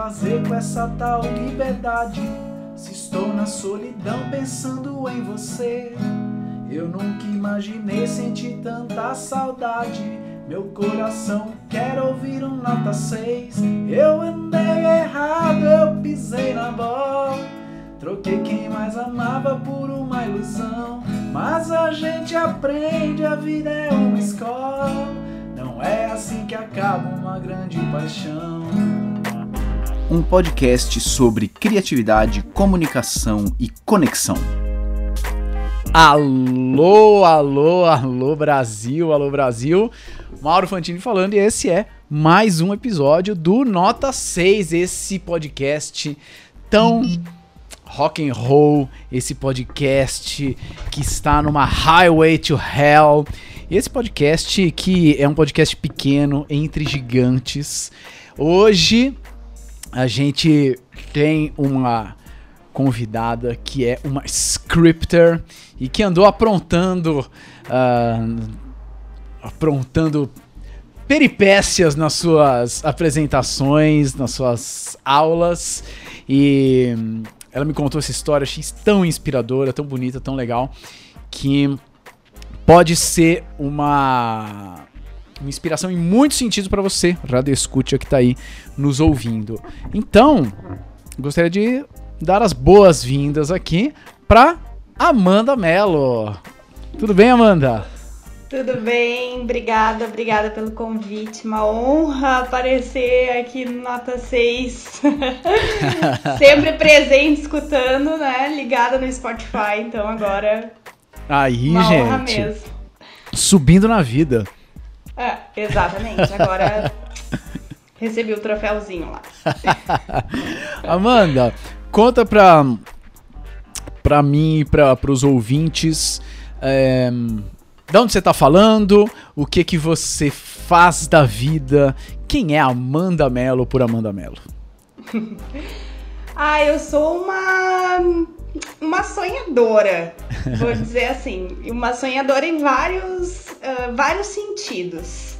fazer com essa tal liberdade? Se estou na solidão pensando em você, eu nunca imaginei sentir tanta saudade. Meu coração quer ouvir um nota 6. Eu andei errado, eu pisei na bola. Troquei quem mais amava por uma ilusão. Mas a gente aprende, a vida é uma escola. Não é assim que acaba uma grande paixão. Um podcast sobre criatividade, comunicação e conexão. Alô, alô, alô Brasil, alô Brasil. Mauro Fantini falando e esse é mais um episódio do Nota 6, esse podcast tão rock and roll, esse podcast que está numa highway to hell. Esse podcast que é um podcast pequeno entre gigantes. Hoje a gente tem uma convidada que é uma scripter e que andou aprontando uh, aprontando peripécias nas suas apresentações, nas suas aulas. E ela me contou essa história, achei tão inspiradora, tão bonita, tão legal que pode ser uma uma inspiração em muitos sentidos para você, Radio Escucha que está aí nos ouvindo. Então, gostaria de dar as boas-vindas aqui para Amanda Mello. Tudo bem, Amanda? Tudo bem, obrigada, obrigada pelo convite. Uma honra aparecer aqui no Nota 6. Sempre presente, escutando, né? Ligada no Spotify, então agora. Aí, uma gente. Honra mesmo. Subindo na vida. É, exatamente. Agora recebi o troféuzinho lá. Amanda, conta pra, pra mim e pra, pros ouvintes. É, de onde você tá falando? O que que você faz da vida? Quem é Amanda Mello por Amanda Mello? ah, eu sou uma uma sonhadora, vou dizer assim, uma sonhadora em vários uh, vários sentidos.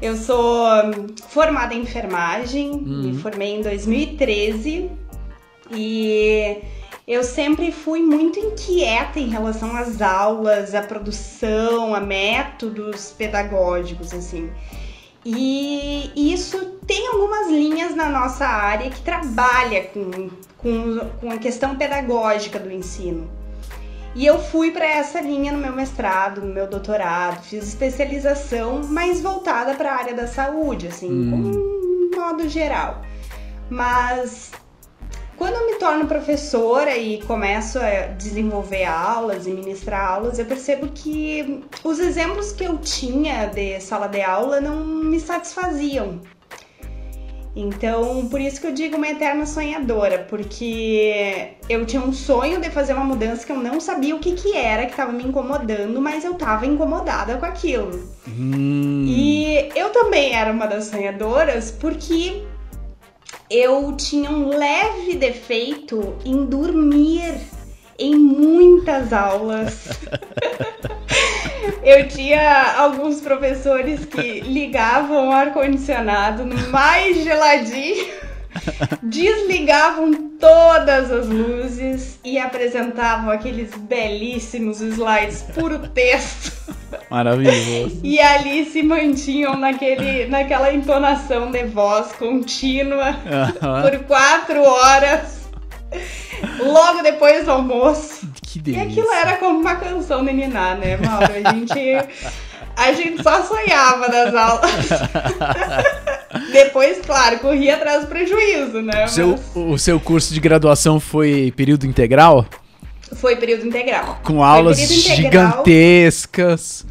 Eu sou formada em enfermagem, uhum. me formei em 2013 e eu sempre fui muito inquieta em relação às aulas, à produção, a métodos pedagógicos, assim. E isso tem algumas linhas na nossa área que trabalha com, com, com a questão pedagógica do ensino. E eu fui para essa linha no meu mestrado, no meu doutorado, fiz especialização, mas voltada para a área da saúde, assim, hum. um modo geral. Mas quando eu me torno professora e começo a desenvolver aulas e ministrar aulas, eu percebo que os exemplos que eu tinha de sala de aula não me satisfaziam. Então, por isso que eu digo uma eterna sonhadora, porque eu tinha um sonho de fazer uma mudança que eu não sabia o que, que era que estava me incomodando, mas eu estava incomodada com aquilo. Hum. E eu também era uma das sonhadoras, porque eu tinha um leve defeito em dormir em muitas aulas. eu tinha alguns professores que ligavam o ar-condicionado no mais geladinho desligavam todas as luzes e apresentavam aqueles belíssimos slides puro texto. Maravilhoso. E ali se mantinham naquele, naquela entonação de voz contínua por quatro horas. Logo depois do almoço. Que delícia. E aquilo era como uma canção de Niná, né, Mauro? A gente, a gente só sonhava nas aulas. Depois, claro, corri atrás do prejuízo, né? O seu, o seu curso de graduação foi período integral? Foi período integral. Com aulas gigantescas.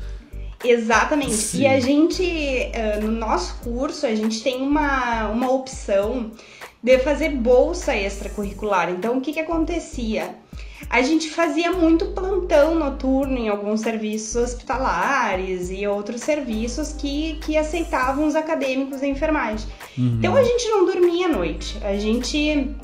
Exatamente. Sim. E a gente, no nosso curso, a gente tem uma, uma opção de fazer bolsa extracurricular. Então, o que, que acontecia? A gente fazia muito plantão noturno em alguns serviços hospitalares e outros serviços que, que aceitavam os acadêmicos da enfermagem. Uhum. Então a gente não dormia à noite, a gente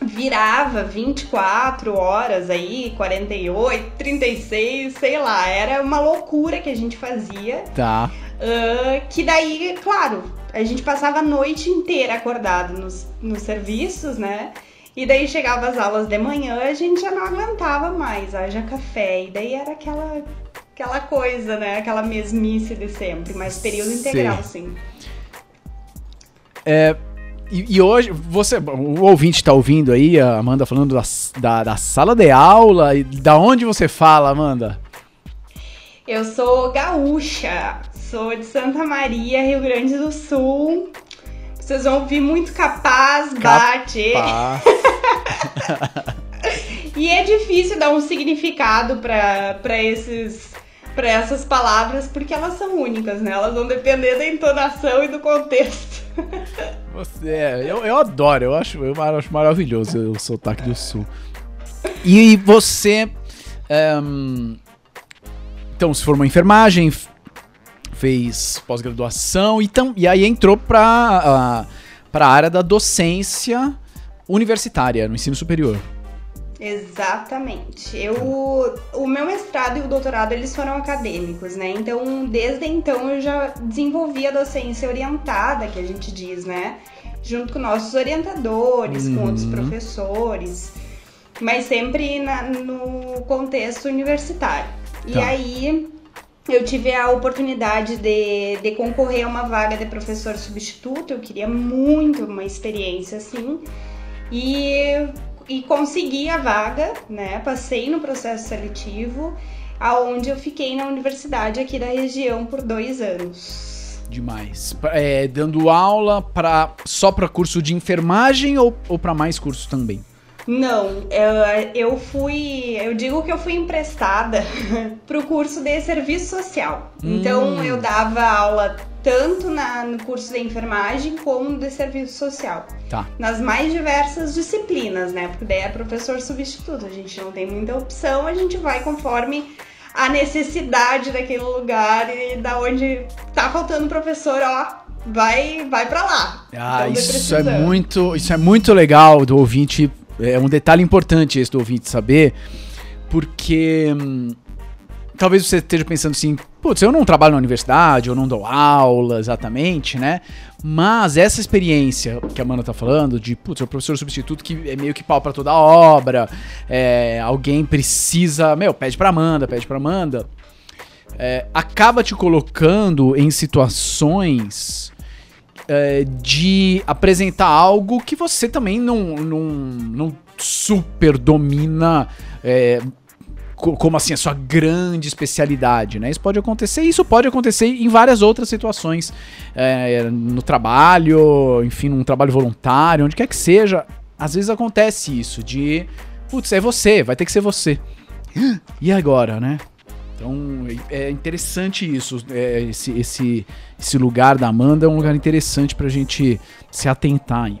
virava 24 horas aí, 48, 36, sei lá, era uma loucura que a gente fazia. Tá. Uh, que daí, claro, a gente passava a noite inteira acordado nos, nos serviços, né? E daí chegava as aulas de manhã, a gente já não aguentava mais, haja café. E daí era aquela, aquela coisa, né? Aquela mesmice de sempre, mas período integral, sim. É, e, e, hoje, você, o ouvinte está ouvindo aí, a Amanda falando da, da, da, sala de aula. E da onde você fala, Amanda? Eu sou gaúcha, sou de Santa Maria, Rio Grande do Sul. Vocês vão ouvir muito capaz, bate. Capaz. e é difícil dar um significado para esses para essas palavras porque elas são únicas, né? Elas vão depender da entonação e do contexto. Você, é, eu, eu adoro, eu acho, eu acho maravilhoso o sotaque do sul. E você. Um, então, se formou em enfermagem, fez pós-graduação e, tam, e aí entrou para uh, a área da docência universitária, no ensino superior. Exatamente. Eu, o meu mestrado e o doutorado eles foram acadêmicos, né? Então, desde então eu já desenvolvi a docência orientada, que a gente diz, né? Junto com nossos orientadores, uhum. com outros uhum. professores, mas sempre na, no contexto universitário. Tá. E aí eu tive a oportunidade de, de concorrer a uma vaga de professor substituto, eu queria muito uma experiência assim. E, e consegui a vaga, né? Passei no processo seletivo, aonde eu fiquei na universidade aqui da região por dois anos. Demais. É, dando aula só para curso de enfermagem ou, ou para mais cursos também? Não, eu, eu fui. Eu digo que eu fui emprestada pro curso de serviço social. Então hum. eu dava aula tanto na, no curso de enfermagem como de serviço social. Tá. Nas mais diversas disciplinas, né? Porque daí é professor substituto, a gente não tem muita opção, a gente vai conforme a necessidade daquele lugar e da onde tá faltando professor, ó, vai vai para lá. Ah, então, isso é muito, isso é muito legal do ouvinte é um detalhe importante esse do ouvinte saber, porque hum, talvez você esteja pensando assim, putz, eu não trabalho na universidade, eu não dou aula exatamente, né? Mas essa experiência que a Amanda tá falando, de, putz, é o professor substituto que é meio que pau para toda a obra, é, alguém precisa, meu, pede pra Amanda, pede pra Amanda, é, acaba te colocando em situações é, de apresentar algo que você também não, não, não super domina. É, como assim, a sua grande especialidade, né? Isso pode acontecer, isso pode acontecer em várias outras situações, é, no trabalho, enfim, num trabalho voluntário, onde quer que seja. Às vezes acontece isso, de, putz, é você, vai ter que ser você. E agora, né? Então é interessante isso, é, esse, esse, esse lugar da Amanda é um lugar interessante para a gente se atentar aí.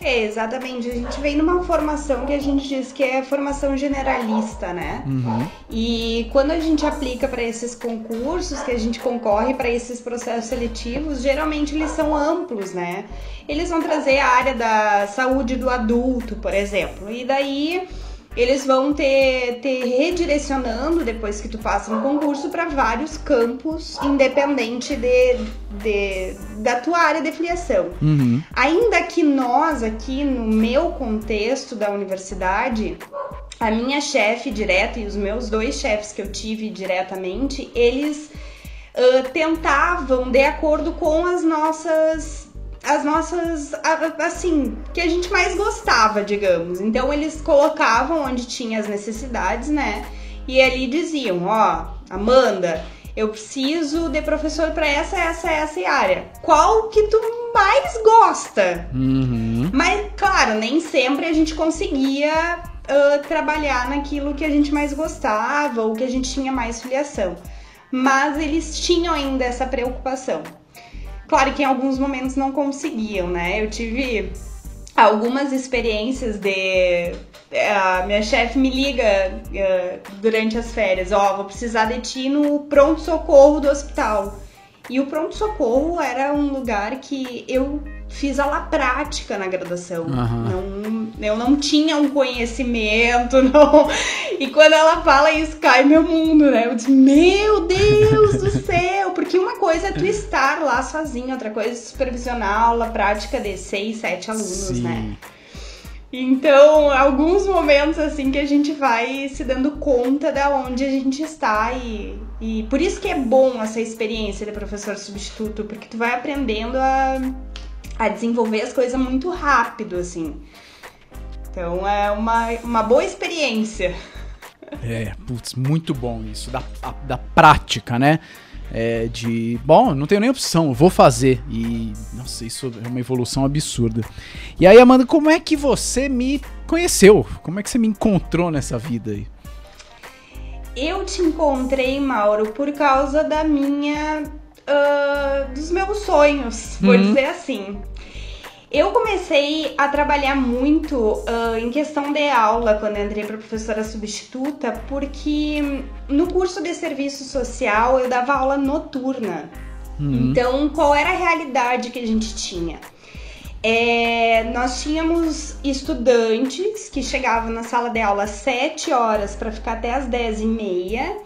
É, exatamente. A gente vem numa formação que a gente diz que é formação generalista, né? Uhum. E quando a gente aplica para esses concursos, que a gente concorre para esses processos seletivos, geralmente eles são amplos, né? Eles vão trazer a área da saúde do adulto, por exemplo. E daí eles vão ter te redirecionando depois que tu passa no concurso para vários campos, independente de, de, da tua área de filiação. Uhum. Ainda que nós aqui no meu contexto da universidade, a minha chefe direta e os meus dois chefes que eu tive diretamente, eles uh, tentavam de acordo com as nossas as nossas, assim, que a gente mais gostava, digamos. Então eles colocavam onde tinha as necessidades, né? E ali diziam, ó, Amanda, eu preciso de professor para essa, essa, essa área. Qual que tu mais gosta? Uhum. Mas, claro, nem sempre a gente conseguia uh, trabalhar naquilo que a gente mais gostava ou que a gente tinha mais filiação. Mas eles tinham ainda essa preocupação. Claro que em alguns momentos não conseguiam, né? Eu tive algumas experiências de. A minha chefe me liga uh, durante as férias: Ó, oh, vou precisar de ti no pronto-socorro do hospital. E o pronto-socorro era um lugar que eu fiz aula prática na graduação. Uhum. Não, eu não tinha um conhecimento, não. E quando ela fala isso, cai meu mundo, né? Eu disse, meu Deus do céu! Porque uma coisa é tu estar lá sozinho, outra coisa é supervisionar aula prática de seis, sete alunos, Sim. né? Então, alguns momentos assim que a gente vai se dando conta da onde a gente está e, e por isso que é bom essa experiência de professor substituto, porque tu vai aprendendo a, a desenvolver as coisas muito rápido, assim. Então é uma, uma boa experiência. É, putz, muito bom isso, da, da prática, né? É, de, bom, não tenho nem opção, vou fazer. E, nossa, isso é uma evolução absurda. E aí, Amanda, como é que você me conheceu? Como é que você me encontrou nessa vida aí? Eu te encontrei, Mauro, por causa da minha. ah, dos meus sonhos, vou Uhum. dizer assim. Eu comecei a trabalhar muito ah, em questão de aula quando eu entrei para professora substituta, porque no curso de serviço social eu dava aula noturna. Hum, Então, qual era a realidade que a gente tinha? É, nós tínhamos estudantes que chegavam na sala de aula às 7 horas para ficar até às 10 e meia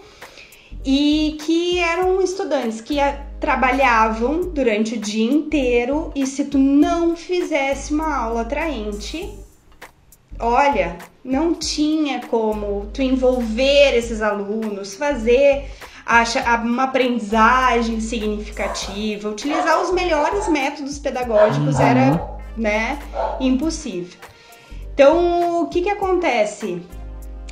e que eram estudantes que trabalhavam durante o dia inteiro e se tu não fizesse uma aula atraente, olha, não tinha como tu envolver esses alunos, fazer acha uma aprendizagem significativa, utilizar os melhores métodos pedagógicos era, né, impossível. Então, o que que acontece?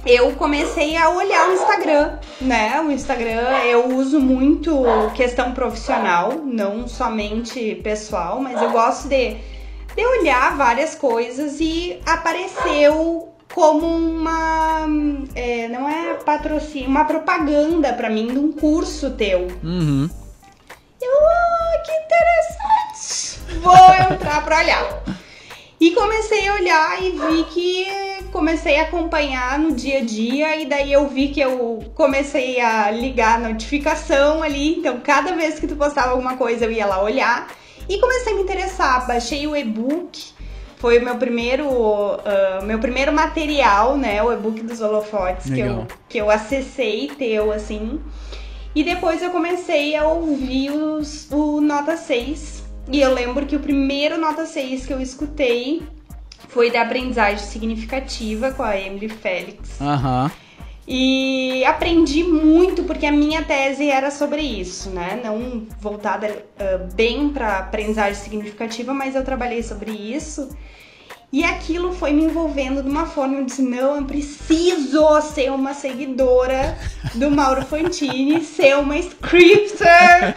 Eu comecei a olhar o Instagram, né? O Instagram eu uso muito questão profissional, não somente pessoal, mas eu gosto de, de olhar várias coisas e apareceu como uma. é, não é patrocínio, uma propaganda pra mim de um curso teu. Uhum. Eu, ah, que interessante! Vou entrar pra olhar. E comecei a olhar e vi que comecei a acompanhar no dia a dia e daí eu vi que eu comecei a ligar a notificação ali, então cada vez que tu postava alguma coisa eu ia lá olhar e comecei a me interessar, baixei o e-book, foi o meu primeiro ah, meu primeiro material, né, o e-book dos holofotes que eu, que eu acessei teu assim. E depois eu comecei a ouvir os, o Nota 6. E eu lembro que o primeiro Nota 6 que eu escutei foi da aprendizagem significativa com a Emily Félix. Aham. E aprendi muito porque a minha tese era sobre isso, né? Não voltada ah, bem para aprendizagem significativa, mas eu trabalhei sobre isso. E aquilo foi me envolvendo de uma forma, eu disse, não, eu preciso ser uma seguidora do Mauro Fantini, ser uma scripter.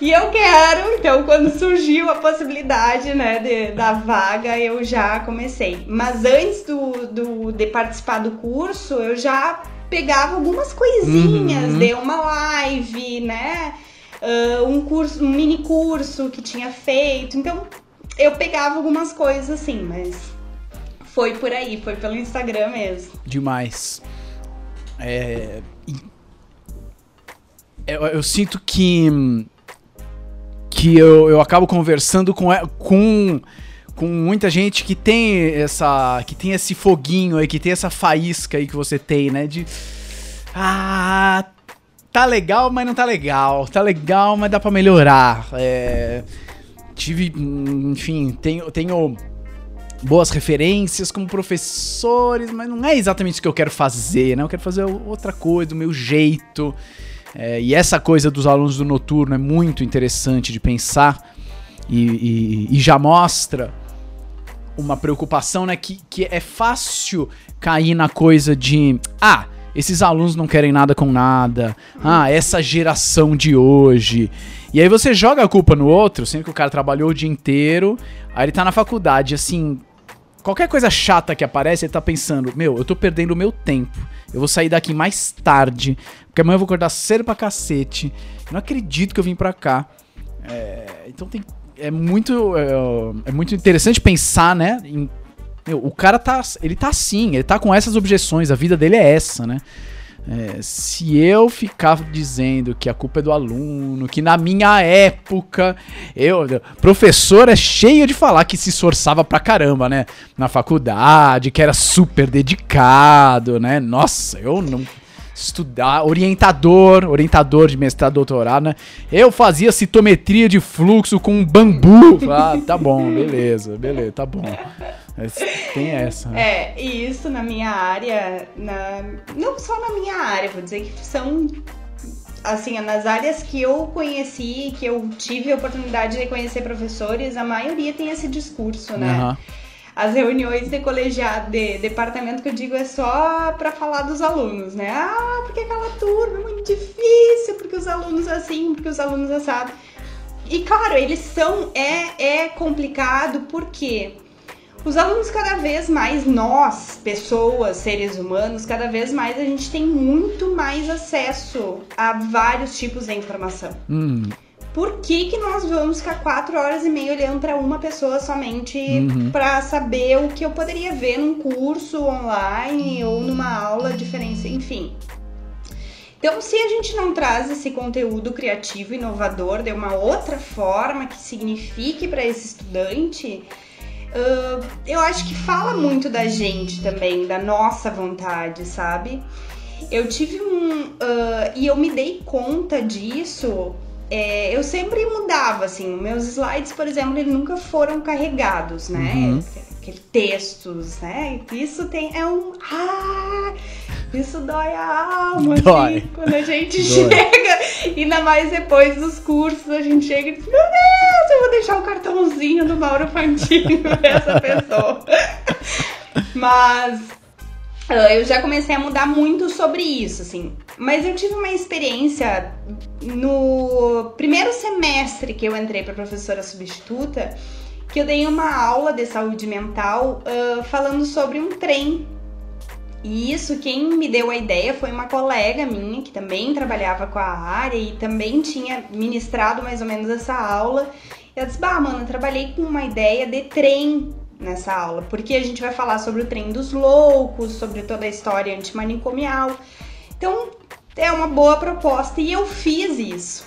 E eu quero, então quando surgiu a possibilidade, né, de- da vaga, eu já comecei. Mas antes do, do- de participar do curso, eu já pegava algumas coisinhas, Uhum. de uma live, né, ah, um curso, um mini curso que tinha feito. Então eu pegava algumas coisas assim, mas foi por aí, foi pelo Instagram mesmo. Demais. É, eu, eu sinto que que eu, eu acabo conversando com, com com muita gente que tem essa que tem esse foguinho aí, que tem essa faísca aí que você tem, né, de ah, tá legal, mas não tá legal. Tá legal, mas dá pra melhorar. É, tive, enfim, tenho tenho boas referências como professores, mas não é exatamente isso que eu quero fazer, né? Eu quero fazer outra coisa, do meu jeito. É, e essa coisa dos alunos do noturno é muito interessante de pensar e, e- e já mostra uma preocupação, né? Que, que é fácil cair na coisa de. Ah, esses alunos não querem nada com nada. Ah, essa geração de hoje. E aí você joga a culpa no outro, sendo que o cara trabalhou o dia inteiro, aí ele tá na faculdade, assim. Qualquer coisa chata que aparece, ele tá pensando: Meu, eu tô perdendo o meu tempo. Eu vou sair daqui mais tarde, porque amanhã eu vou acordar cedo pra cacete. Não acredito que eu vim pra cá. É, então tem, é muito é, é muito interessante pensar, né? em- meu, o cara tá ele tá assim, ele tá com essas objeções, a vida dele é essa, né? É, se eu ficar dizendo que a culpa é do aluno, que na minha época, eu, professor é cheio de falar que se esforçava pra caramba, né? Na faculdade, que era super dedicado, né? Nossa, eu não estudar, orientador, orientador de mestrado, doutorado, né? Eu fazia citometria de fluxo com bambu. Ah, tá bom, beleza, beleza, tá bom. Tem essa. Né? É, e isso na minha área, na, não só na minha área, vou dizer que são assim, nas áreas que eu conheci, que eu tive a oportunidade de conhecer professores, a maioria tem esse discurso, né? Uhum. As reuniões de colegiado, de departamento que eu digo é só para falar dos alunos, né? Ah, porque aquela turma é muito difícil, porque os alunos assim, porque os alunos assado. E claro, eles são é é complicado porque os alunos cada vez mais, nós, pessoas, seres humanos, cada vez mais a gente tem muito mais acesso a vários tipos de informação. Hum. Por que, que nós vamos ficar quatro horas e meia olhando para uma pessoa somente uhum. para saber o que eu poderia ver num curso online ou numa aula diferente, enfim. Então, se a gente não traz esse conteúdo criativo, inovador, de uma outra forma que signifique para esse estudante, uh, eu acho que fala muito da gente também, da nossa vontade, sabe? Eu tive um. Uh, e eu me dei conta disso. É, eu sempre mudava, assim. Meus slides, por exemplo, eles nunca foram carregados, né? Uhum. Aquele textos, né? Isso tem. É um. Ah! Isso dói a alma, dói. assim, quando a gente dói. chega. Ainda mais depois dos cursos, a gente chega e diz: Meu Deus, eu vou deixar o cartãozinho do Mauro Fantino essa pessoa. Mas eu já comecei a mudar muito sobre isso, assim. Mas eu tive uma experiência no primeiro semestre que eu entrei para professora substituta, que eu dei uma aula de saúde mental uh, falando sobre um trem e isso, quem me deu a ideia foi uma colega minha que também trabalhava com a área e também tinha ministrado mais ou menos essa aula. E ela disse: Bah, mano, eu trabalhei com uma ideia de trem nessa aula, porque a gente vai falar sobre o trem dos loucos, sobre toda a história antimanicomial. Então, é uma boa proposta e eu fiz isso.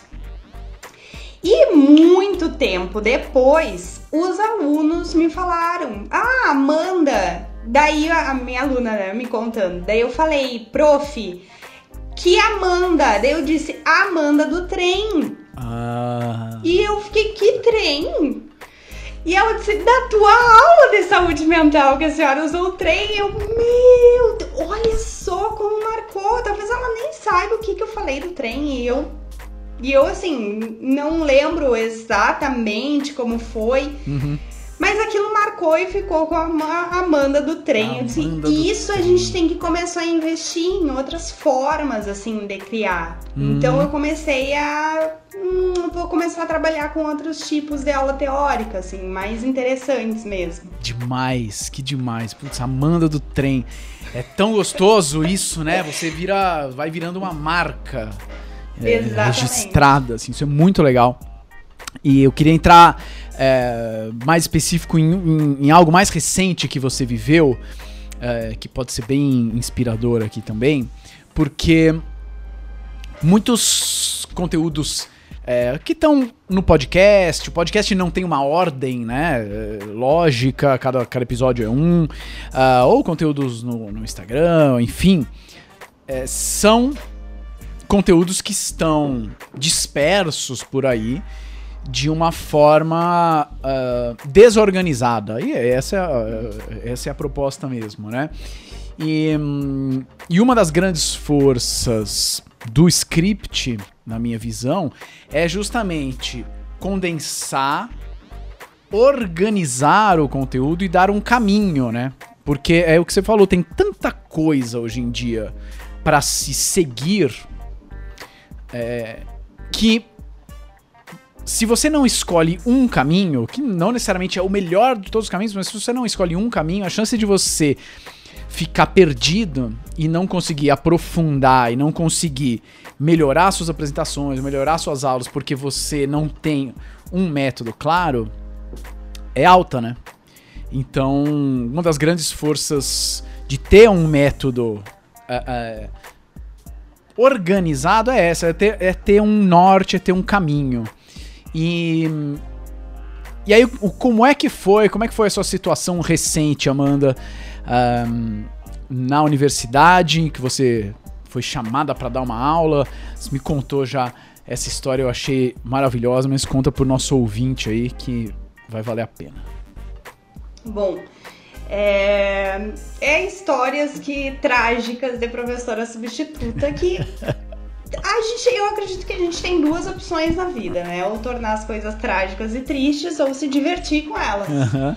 E muito tempo depois, os alunos me falaram: Ah, Amanda, Daí a minha aluna, né, me contando. Daí eu falei, prof, que Amanda? Daí eu disse, Amanda do trem. Ah. E eu fiquei, que trem? E ela disse, da tua aula de saúde mental que a senhora usou o trem. Eu, meu, olha só como marcou. Talvez ela nem saiba o que, que eu falei do trem. E eu, e eu assim, não lembro exatamente como foi. Uhum. Mas aquilo marcou e ficou com a Amanda do trem. Assim, do isso trem. a gente tem que começar a investir em outras formas, assim, de criar. Hum. Então eu comecei a. Hum, vou começar a trabalhar com outros tipos de aula teórica, assim, mais interessantes mesmo. Demais, que demais. Putz, Amanda do trem. É tão gostoso isso, né? Você vira. vai virando uma marca. É, registrada, assim, isso é muito legal. E eu queria entrar é, mais específico em, em, em, algo mais recente que você viveu, é, que pode ser bem inspirador aqui também, porque muitos conteúdos é, que estão no podcast, o podcast não tem uma ordem, né? Lógica, cada, cada episódio é um, uh, ou conteúdos no, no Instagram, enfim, é, são conteúdos que estão dispersos por aí de uma forma uh, desorganizada. E essa é, a, essa é a proposta mesmo, né? E, um, e uma das grandes forças do script, na minha visão, é justamente condensar, organizar o conteúdo e dar um caminho, né? Porque é o que você falou, tem tanta coisa hoje em dia para se seguir é, que se você não escolhe um caminho, que não necessariamente é o melhor de todos os caminhos, mas se você não escolhe um caminho, a chance de você ficar perdido e não conseguir aprofundar e não conseguir melhorar suas apresentações, melhorar suas aulas porque você não tem um método claro é alta, né? Então, uma das grandes forças de ter um método uh, uh, organizado é essa, é ter, é ter um norte, é ter um caminho. E e aí, o, como é que foi? Como é que foi a sua situação recente, Amanda, um, na universidade, que você foi chamada para dar uma aula? Você me contou já essa história, eu achei maravilhosa, mas conta pro nosso ouvinte aí que vai valer a pena. Bom, é, é histórias que trágicas de professora substituta que a gente, eu acredito que a gente tem duas opções na vida, né? Ou tornar as coisas trágicas e tristes, ou se divertir com elas. Uhum.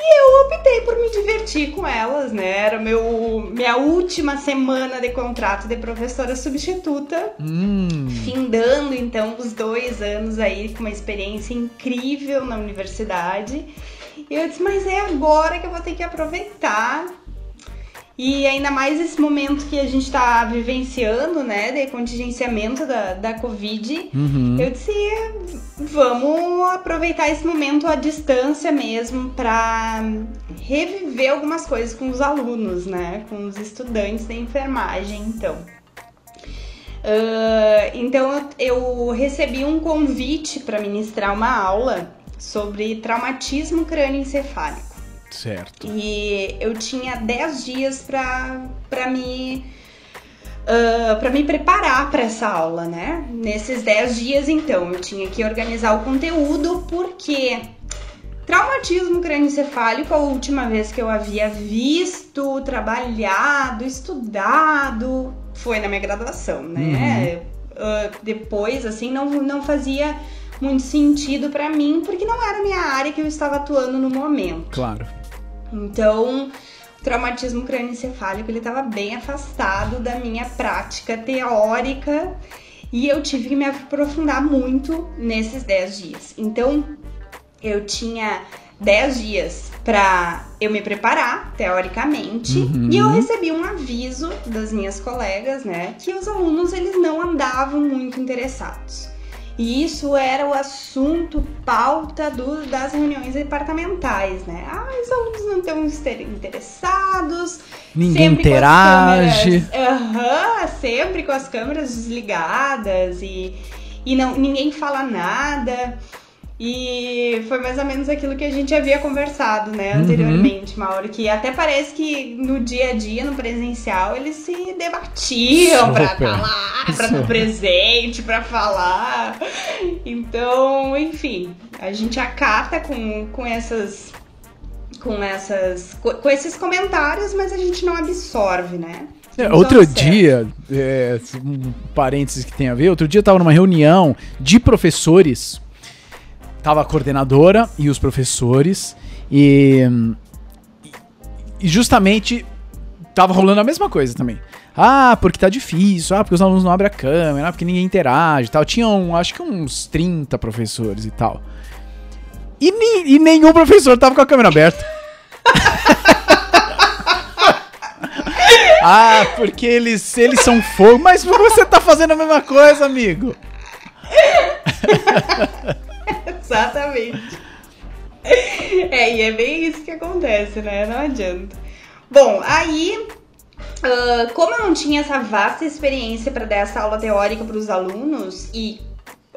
E eu optei por me divertir com elas, né? Era meu, minha última semana de contrato de professora substituta. Hum. Findando, então, os dois anos aí com uma experiência incrível na universidade. E eu disse, mas é agora que eu vou ter que aproveitar e ainda mais esse momento que a gente está vivenciando, né, de contingenciamento da, da Covid, uhum. eu disse, vamos aproveitar esse momento à distância mesmo para reviver algumas coisas com os alunos, né, com os estudantes da enfermagem, então. Uh, então eu recebi um convite para ministrar uma aula sobre traumatismo crânioencefálico. Certo. E eu tinha 10 dias para me uh, ah, para me preparar para essa aula, né? Nesses 10 dias, então, eu tinha que organizar o conteúdo, porque traumatismo crânioencefálico, a última vez que eu havia visto, trabalhado, estudado, foi na minha graduação, né? Uhum. Uh, depois, assim, não, não fazia muito sentido para mim, porque não era a minha área que eu estava atuando no momento. Claro. Então, o traumatismo crânioencefálico ele estava bem afastado da minha prática teórica e eu tive que me aprofundar muito nesses 10 dias. Então, eu tinha 10 dias para eu me preparar teoricamente uhum. e eu recebi um aviso das minhas colegas, né, que os alunos eles não andavam muito interessados. E isso era o assunto pauta do, das reuniões departamentais, né? Ah, os alunos não estão interessados. Ninguém interage. Aham, uhum, sempre com as câmeras desligadas e, e não, ninguém fala nada. E foi mais ou menos aquilo que a gente havia conversado, né, anteriormente, uhum. Mauro, que até parece que no dia a dia, no presencial, eles se debatiam tá lá, pra estar presente, pra falar. Então, enfim, a gente acata com, com essas com essas com esses comentários, mas a gente não absorve, né? É, outro dia, é, um parênteses que tem a ver, outro dia eu tava numa reunião de professores tava a coordenadora e os professores e, e justamente tava rolando a mesma coisa também. Ah, porque tá difícil, ah, porque os alunos não abrem a câmera, ah, porque ninguém interage e tal. Tinham, acho que uns 30 professores e tal. E, ni, e nenhum professor tava com a câmera aberta. ah, porque eles, eles são fogo. Mas você tá fazendo a mesma coisa, amigo. Exatamente. É, e é bem isso que acontece, né? Não adianta. Bom, aí, uh, como eu não tinha essa vasta experiência para dar essa aula teórica para os alunos, e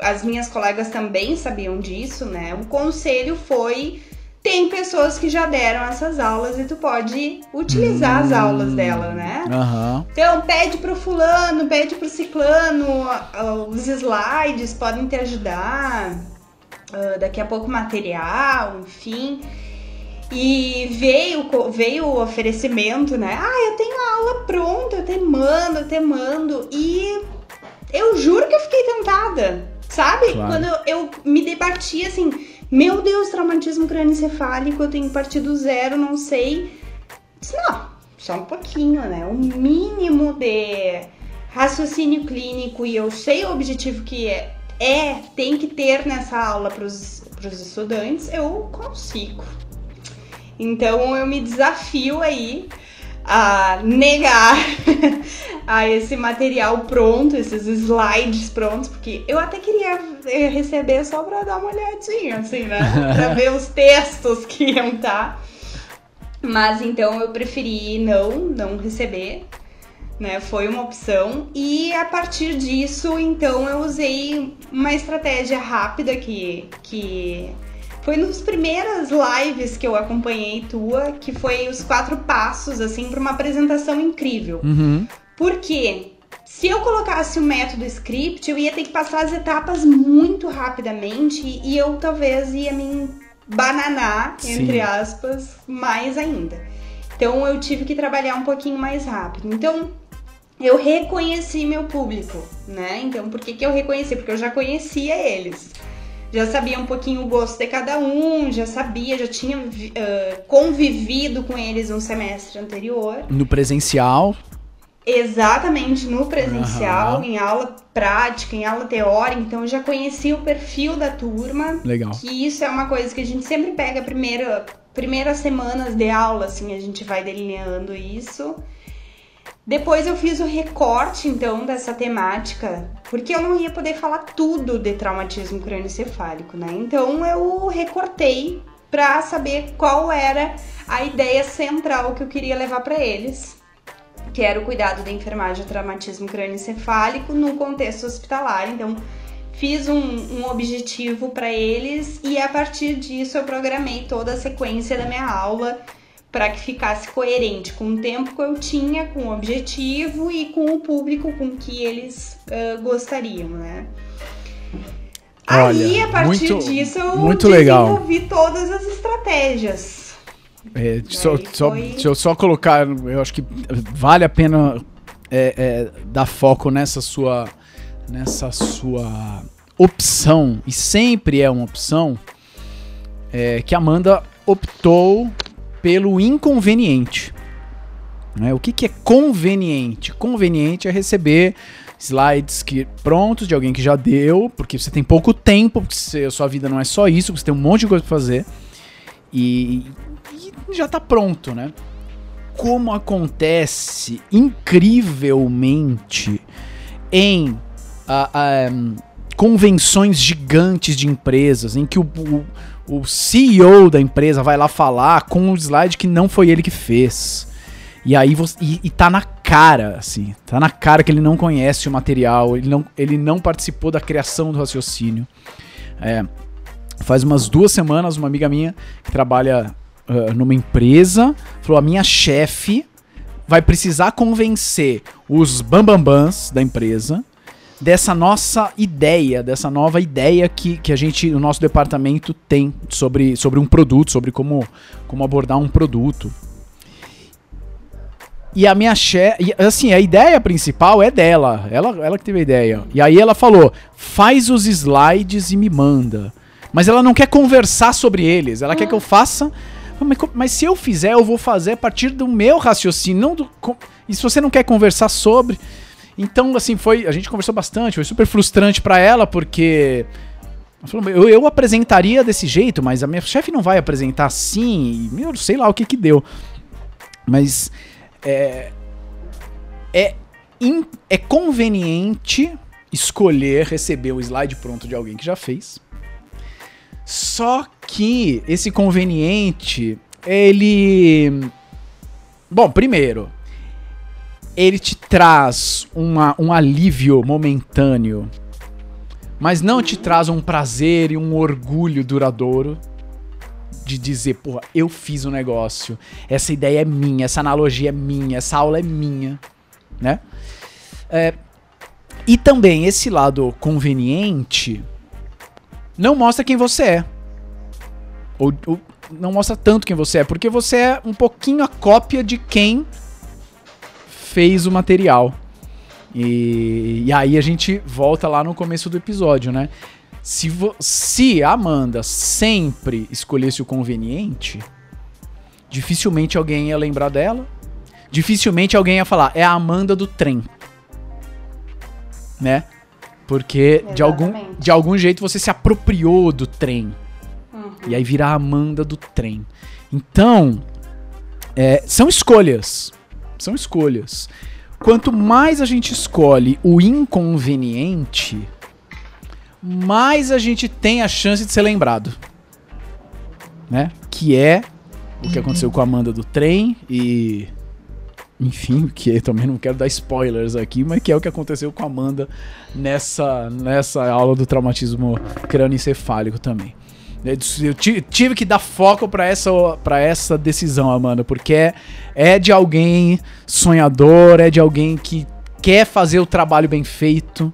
as minhas colegas também sabiam disso, né? O conselho foi tem pessoas que já deram essas aulas e tu pode utilizar hum, as aulas dela, né? Uhum. Então pede pro fulano, pede pro ciclano, os slides podem te ajudar, uh, daqui a pouco material, enfim. E veio, veio o oferecimento, né? Ah, eu tenho a aula pronta, eu te mando, eu te mando. E eu juro que eu fiquei tentada, sabe? Claro. Quando eu, eu me debati assim, meu Deus, traumatismo crânioencefálico, eu tenho que partir do zero, não sei. Não, só um pouquinho, né? O mínimo de raciocínio clínico e eu sei o objetivo que é, é tem que ter nessa aula para os estudantes, eu consigo. Então eu me desafio aí a negar a esse material pronto, esses slides prontos, porque eu até queria receber só para dar uma olhadinha, assim, né? Pra ver os textos que iam estar. Tá. Mas então eu preferi não, não receber. Né? Foi uma opção e a partir disso, então eu usei uma estratégia rápida que que foi nos primeiras lives que eu acompanhei tua, que foi os quatro passos assim para uma apresentação incrível. Uhum. Por quê? Se eu colocasse o método script, eu ia ter que passar as etapas muito rapidamente e eu talvez ia me bananar, Sim. entre aspas, mais ainda. Então eu tive que trabalhar um pouquinho mais rápido. Então eu reconheci meu público, né? Então por que, que eu reconheci? Porque eu já conhecia eles. Já sabia um pouquinho o gosto de cada um, já sabia, já tinha ah, convivido com eles um semestre anterior. No presencial. Exatamente no presencial, Aham. em aula prática, em aula teórica, então eu já conheci o perfil da turma, Legal. que isso é uma coisa que a gente sempre pega primeira, primeiras semanas de aula, assim, a gente vai delineando isso. Depois eu fiz o recorte, então, dessa temática, porque eu não ia poder falar tudo de traumatismo crânioencefálico, né? Então eu recortei para saber qual era a ideia central que eu queria levar para eles que era o cuidado da enfermagem ao traumatismo crânioencefálico no contexto hospitalar. Então, fiz um, um objetivo para eles e a partir disso eu programei toda a sequência da minha aula para que ficasse coerente com o tempo que eu tinha, com o objetivo e com o público com que eles ah, gostariam, né? Aí, Olha, a partir muito- disso, eu muito legal. desenvolvi todas as estratégias. É, só, Daí só- foi- deixa eu só colocar, eu acho que vale a pena é, é, dar foco nessa sua, nessa sua opção, e sempre é uma opção, é, que a Amanda optou pelo inconveniente. né? O que, que é conveniente? Conveniente é receber slides que, prontos de alguém que já deu, porque você tem pouco tempo, porque você- a sua vida não é só isso, você tem um monte de coisa pra fazer. E, e já tá pronto, né? Como acontece incrivelmente em ah, ah, hum, convenções gigantes de empresas, em que o, o, o CEO da empresa vai lá falar com um slide que não foi ele que fez. E aí você, e, e tá na cara, assim, tá na cara que ele não conhece o material, ele não, ele não participou da criação do raciocínio. É, faz umas duas semanas, uma amiga minha que trabalha ah, numa empresa falou: a minha chefe vai precisar convencer os bambambãs da empresa dessa nossa ideia, dessa nova ideia que, que a gente, o nosso departamento tem sobre, sobre um produto, sobre como, como abordar um produto. E a minha chefe, assim, a ideia principal é dela, ela, ela que teve a ideia. E aí ela falou: faz os slides e me manda. Mas ela não quer conversar sobre eles, ela quer que eu faça. Mas, co- mas se eu fizer, eu vou fazer a partir do meu raciocínio, não do. E se você não quer conversar sobre. Então, assim, foi. A gente conversou bastante, foi super frustrante pra ela, porque. Eu, eu apresentaria desse jeito, mas a minha chefe não vai apresentar assim. e, Meu, sei lá o que que deu. Mas. É. É, in- é conveniente escolher receber o slide pronto de alguém que já fez. Só que esse conveniente, ele. Bom, primeiro, ele te traz uma, um alívio momentâneo, mas não te traz um prazer e um orgulho duradouro de dizer, porra, eu fiz o negócio, essa ideia é minha, essa analogia é minha, essa aula é minha, né? É, e também esse lado conveniente não mostra quem você é. Ou, ou não mostra tanto quem você é, porque você é um pouquinho a cópia de quem fez o material. E, e aí a gente volta lá no começo do episódio, né? Se, vo- se a Amanda sempre escolhesse o conveniente, dificilmente alguém ia lembrar dela. Dificilmente alguém ia falar, é a Amanda do trem. Né? Porque de algum, de algum jeito você se apropriou do trem. Uhum. E aí vira a Amanda do trem. Então, é, são escolhas. São escolhas. Quanto mais a gente escolhe o inconveniente, mais a gente tem a chance de ser lembrado. Né? Que é o que aconteceu com a Amanda do trem e enfim, que eu também não quero dar spoilers aqui, mas que é o que aconteceu com a Amanda nessa, nessa aula do traumatismo crânioencefálico também. Eu tive que dar foco para essa, pra essa decisão, Amanda, porque é, é de alguém sonhador, é de alguém que quer fazer o trabalho bem feito.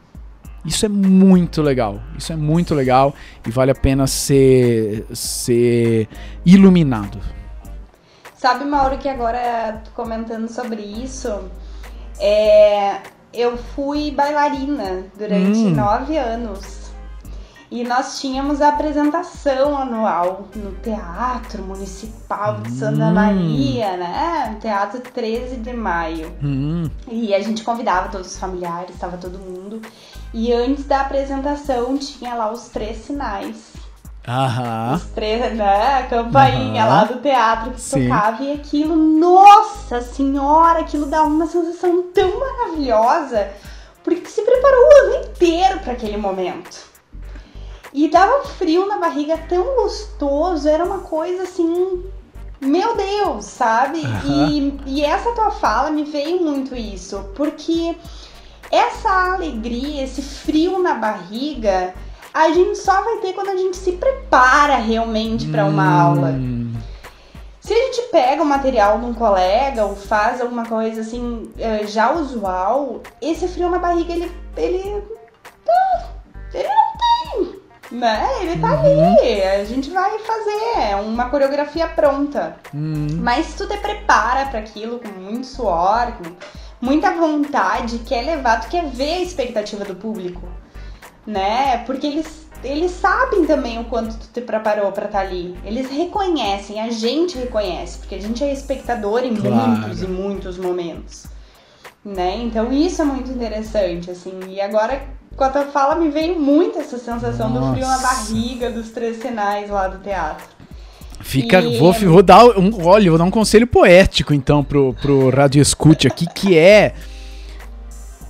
Isso é muito legal. Isso é muito legal e vale a pena ser, ser iluminado. Sabe, Mauro, que agora comentando sobre isso, é, eu fui bailarina durante hum. nove anos. E nós tínhamos a apresentação anual no Teatro Municipal de Santa hum. Maria, né? Teatro 13 de Maio. Hum. E a gente convidava todos os familiares, estava todo mundo. E antes da apresentação tinha lá os três sinais. Aham. Os três, né? A campainha Aham. lá do teatro que Sim. tocava. E aquilo, nossa senhora, aquilo dava uma sensação tão maravilhosa. Porque se preparou o ano inteiro para aquele momento. E dava frio na barriga tão gostoso, era uma coisa assim. Meu Deus, sabe? Uhum. E, e essa tua fala me veio muito isso, porque essa alegria, esse frio na barriga, a gente só vai ter quando a gente se prepara realmente para uma hum. aula. Se a gente pega o material de um colega ou faz alguma coisa assim eh, já usual, esse frio na barriga ele ele ele não né? Ele tá uhum. ali. A gente vai fazer é uma coreografia pronta. Uhum. Mas se tu te prepara para aquilo com muito suor, com muita vontade, quer levar, tu quer ver a expectativa do público, né? Porque eles eles sabem também o quanto tu te preparou para estar tá ali. Eles reconhecem, a gente reconhece, porque a gente é espectador em claro. muitos e muitos momentos. Né? Então isso é muito interessante, assim. E agora com a tua fala me veio muito essa sensação Nossa. do frio na barriga, dos três sinais lá do teatro. Fica, e... vou, vou dar um, olha, vou dar um conselho poético então pro, pro Radio Escute aqui, que é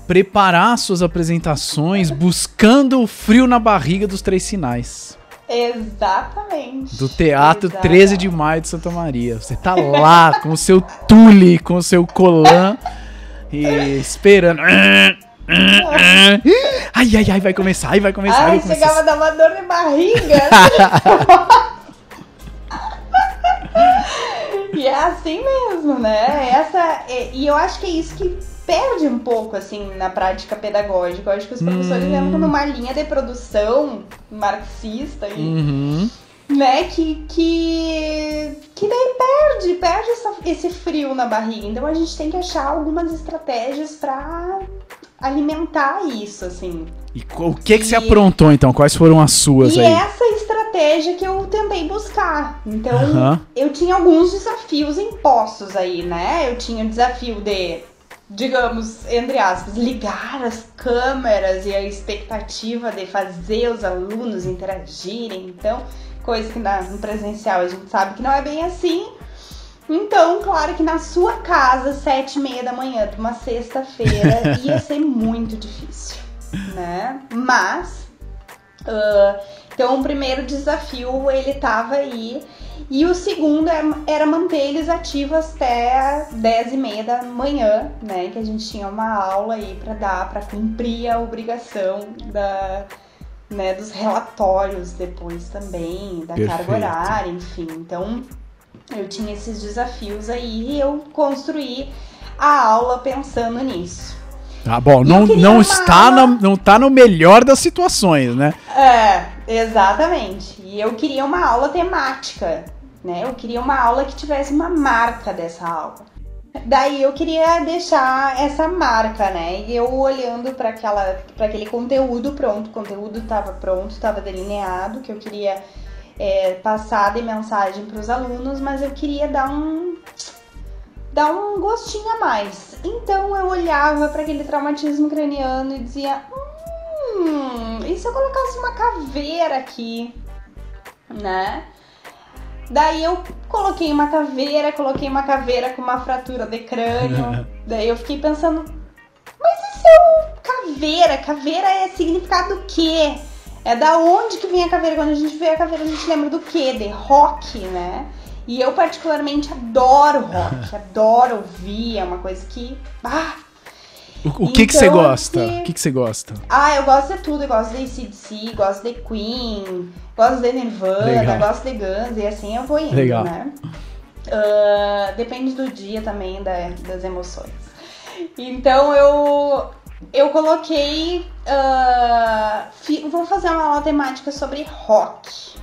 preparar suas apresentações buscando o frio na barriga dos três sinais. Exatamente. Do Teatro Exatamente. 13 de Maio de Santa Maria. Você tá lá com o seu tule, com o seu colan e esperando. Ai, ai, ai, vai começar, ai, vai começar. Ai, vai começar. chegava a dar uma dor de barriga. e é assim mesmo, né? Essa, e eu acho que é isso que perde um pouco, assim, na prática pedagógica. Eu acho que os professores hum. entram numa linha de produção marxista e... Uhum né, que, que, que daí perde, perde essa, esse frio na barriga. Então a gente tem que achar algumas estratégias para alimentar isso, assim. E o que que e... você aprontou então? Quais foram as suas e aí? E essa estratégia que eu tentei buscar. Então, eu tinha alguns desafios impostos aí, né? Eu tinha o desafio de, digamos, entre aspas, ligar as câmeras e a expectativa de fazer os alunos interagirem. Então, coisa que no presencial a gente sabe que não é bem assim. Então, claro que na sua casa, sete e meia da manhã de uma sexta-feira, ia ser muito difícil, né? Mas, uh, então o primeiro desafio, ele tava aí. E o segundo é, era manter eles ativos até dez e meia da manhã, né? Que a gente tinha uma aula aí para dar, para cumprir a obrigação da, né, dos relatórios depois também, da Perfeito. carga horária, enfim. Então, eu tinha esses desafios aí e eu construí a aula pensando nisso. Tá bom, não, não, está aula... no, não está no melhor das situações, né? É, exatamente. E eu queria uma aula temática, né? Eu queria uma aula que tivesse uma marca dessa aula. Daí eu queria deixar essa marca, né? E eu olhando para aquela para aquele conteúdo pronto, o conteúdo estava pronto, estava delineado, que eu queria é, passar de mensagem para os alunos, mas eu queria dar um dar um gostinho a mais. Então eu olhava para aquele traumatismo craniano e dizia: "Hum, e se eu colocasse uma caveira aqui?", né? Daí eu coloquei uma caveira, coloquei uma caveira com uma fratura de crânio. Daí eu fiquei pensando, mas isso é um caveira? Caveira é significado do quê? É da onde que vem a caveira? Quando a gente vê a caveira, a gente lembra do quê? De rock, né? E eu particularmente adoro rock, adoro ouvir, é uma coisa que. Ah, O, o que que você Então, gosta? O que que você gosta? ah, eu gosto de tudo, eu gosto de ACDC, gosto de Queen, gosto de Nirvana, Legal. gosto de Guns, e assim eu vou indo, Legal. né? Ah, depende do dia também, da- das emoções. Então eu, eu coloquei. ah, fi- vou fazer uma aula temática sobre rock.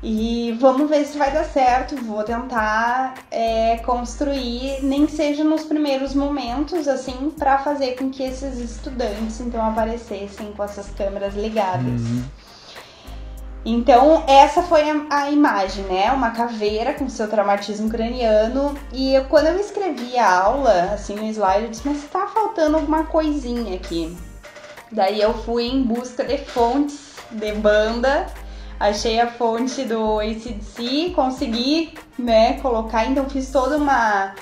E vamos ver se vai dar certo. Vou tentar é, construir, nem seja nos primeiros momentos, assim, para fazer com que esses estudantes então aparecessem com essas câmeras ligadas. Uhum. Então, essa foi a, a imagem, né? Uma caveira com seu traumatismo craniano. E eu- quando eu escrevi a aula, assim, no slide, eu disse, mas tá faltando alguma coisinha aqui. Daí eu fui em busca de fontes de banda, achei a fonte do ACDC, consegui, né, colocar, então fiz toda uma,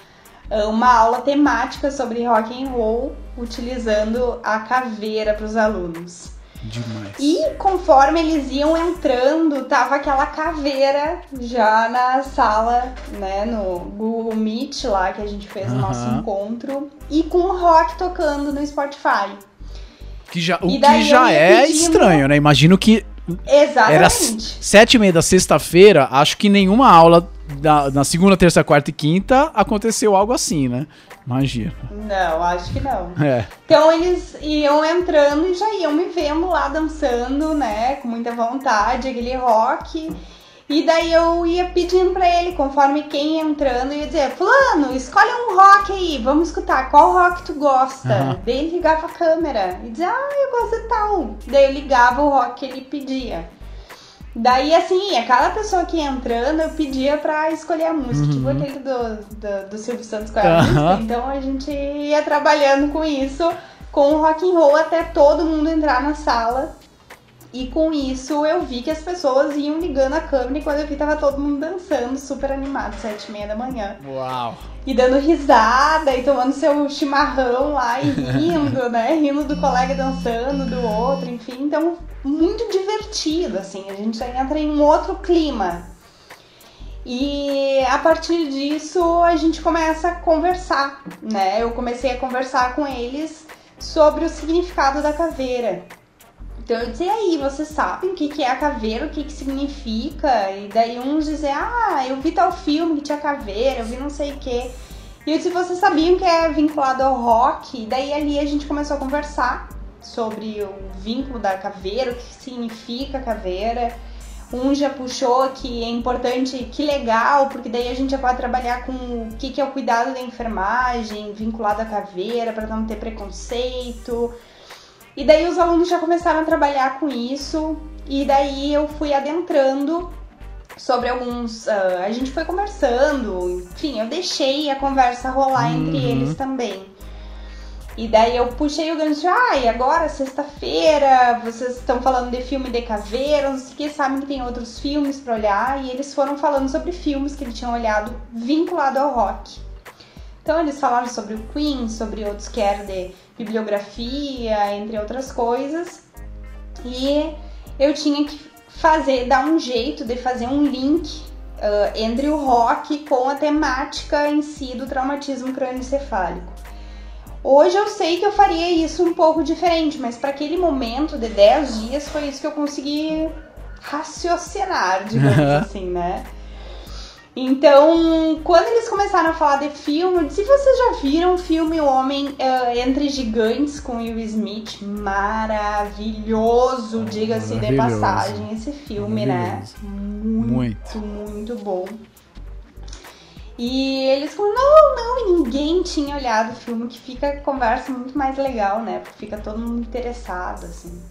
uma aula temática sobre rock and roll, utilizando a caveira para os alunos. Demais. E conforme eles iam entrando, tava aquela caveira já na sala, né, no Google Meet lá que a gente fez o nosso encontro, e com o rock tocando no Spotify. Que já, o que já é pedindo- estranho, né? Imagino que era Exatamente. sete e meia da sexta-feira, acho que nenhuma aula da, na segunda, terça, quarta e quinta aconteceu algo assim, né? Imagina. Não, acho que não. É. Então eles iam entrando e já iam me vendo lá dançando, né, com muita vontade, aquele rock. E daí eu ia pedindo pra ele, conforme quem ia entrando, eu ia dizer, fulano, escolhe um rock aí, vamos escutar, qual rock tu gosta? Aham. Daí ele ligava a câmera e dizia, ah, eu gosto de tal. Daí eu ligava o rock que ele pedia. Daí, assim, a cada pessoa que ia entrando, eu pedia pra escolher a música, tipo aquele do, do, do Silvio Santos com a Uhum. Música. Então a gente ia trabalhando com isso, com o rock and roll, até todo mundo entrar na sala. E com isso eu vi que as pessoas iam ligando a câmera e quando eu vi tava todo mundo dançando, super animado, sete e meia da manhã. Uau. E dando risada e tomando seu chimarrão lá e rindo, né? Rindo do colega dançando, do outro, enfim. Então, muito divertido, assim. A gente já entra em um outro clima. E a partir disso a gente começa a conversar, né? Eu comecei a conversar com eles sobre o significado da caveira. Então eu e aí, vocês sabem o que, que é a caveira, o que, que significa? E daí uns dizem, ah, eu vi tal filme que tinha caveira, eu vi não sei o quê. E eu disse, vocês sabiam que é vinculado ao rock? E daí ali a gente começou a conversar sobre o vínculo da caveira, o que significa caveira. Um já puxou que é importante, que legal, porque daí a gente já pode trabalhar com o que, que é o cuidado da enfermagem vinculado à caveira, para não ter preconceito. E daí os alunos já começaram a trabalhar com isso, e daí eu fui adentrando sobre alguns. ah, a gente foi conversando, enfim, eu deixei a conversa rolar entre Uhum. eles também. E daí eu puxei o gancho, ah, e agora, sexta-feira, vocês estão falando de filme de caveira, não sei o que, sabem que tem outros filmes pra olhar, e eles foram falando sobre filmes que eles tinham olhado vinculado ao rock. Então eles falaram sobre o Queen, sobre outros que eram de bibliografia, entre outras coisas. E eu tinha que fazer, dar um jeito de fazer um link ah, entre o rock com a temática em si do traumatismo crânioencefálico. Hoje eu sei que eu faria isso um pouco diferente, mas para aquele momento de 10 dias foi isso que eu consegui raciocinar, digamos assim, né? Então, quando eles começaram a falar de filme, eu disse, vocês já viram o filme O Homem eh, Entre Gigantes com Will Smith? Maravilhoso, diga-se de passagem, esse filme, né? Muito. Muito, muito bom. E eles falaram, não, não, ninguém tinha olhado o filme, que fica a conversa muito mais legal, né? Porque fica todo mundo interessado, assim.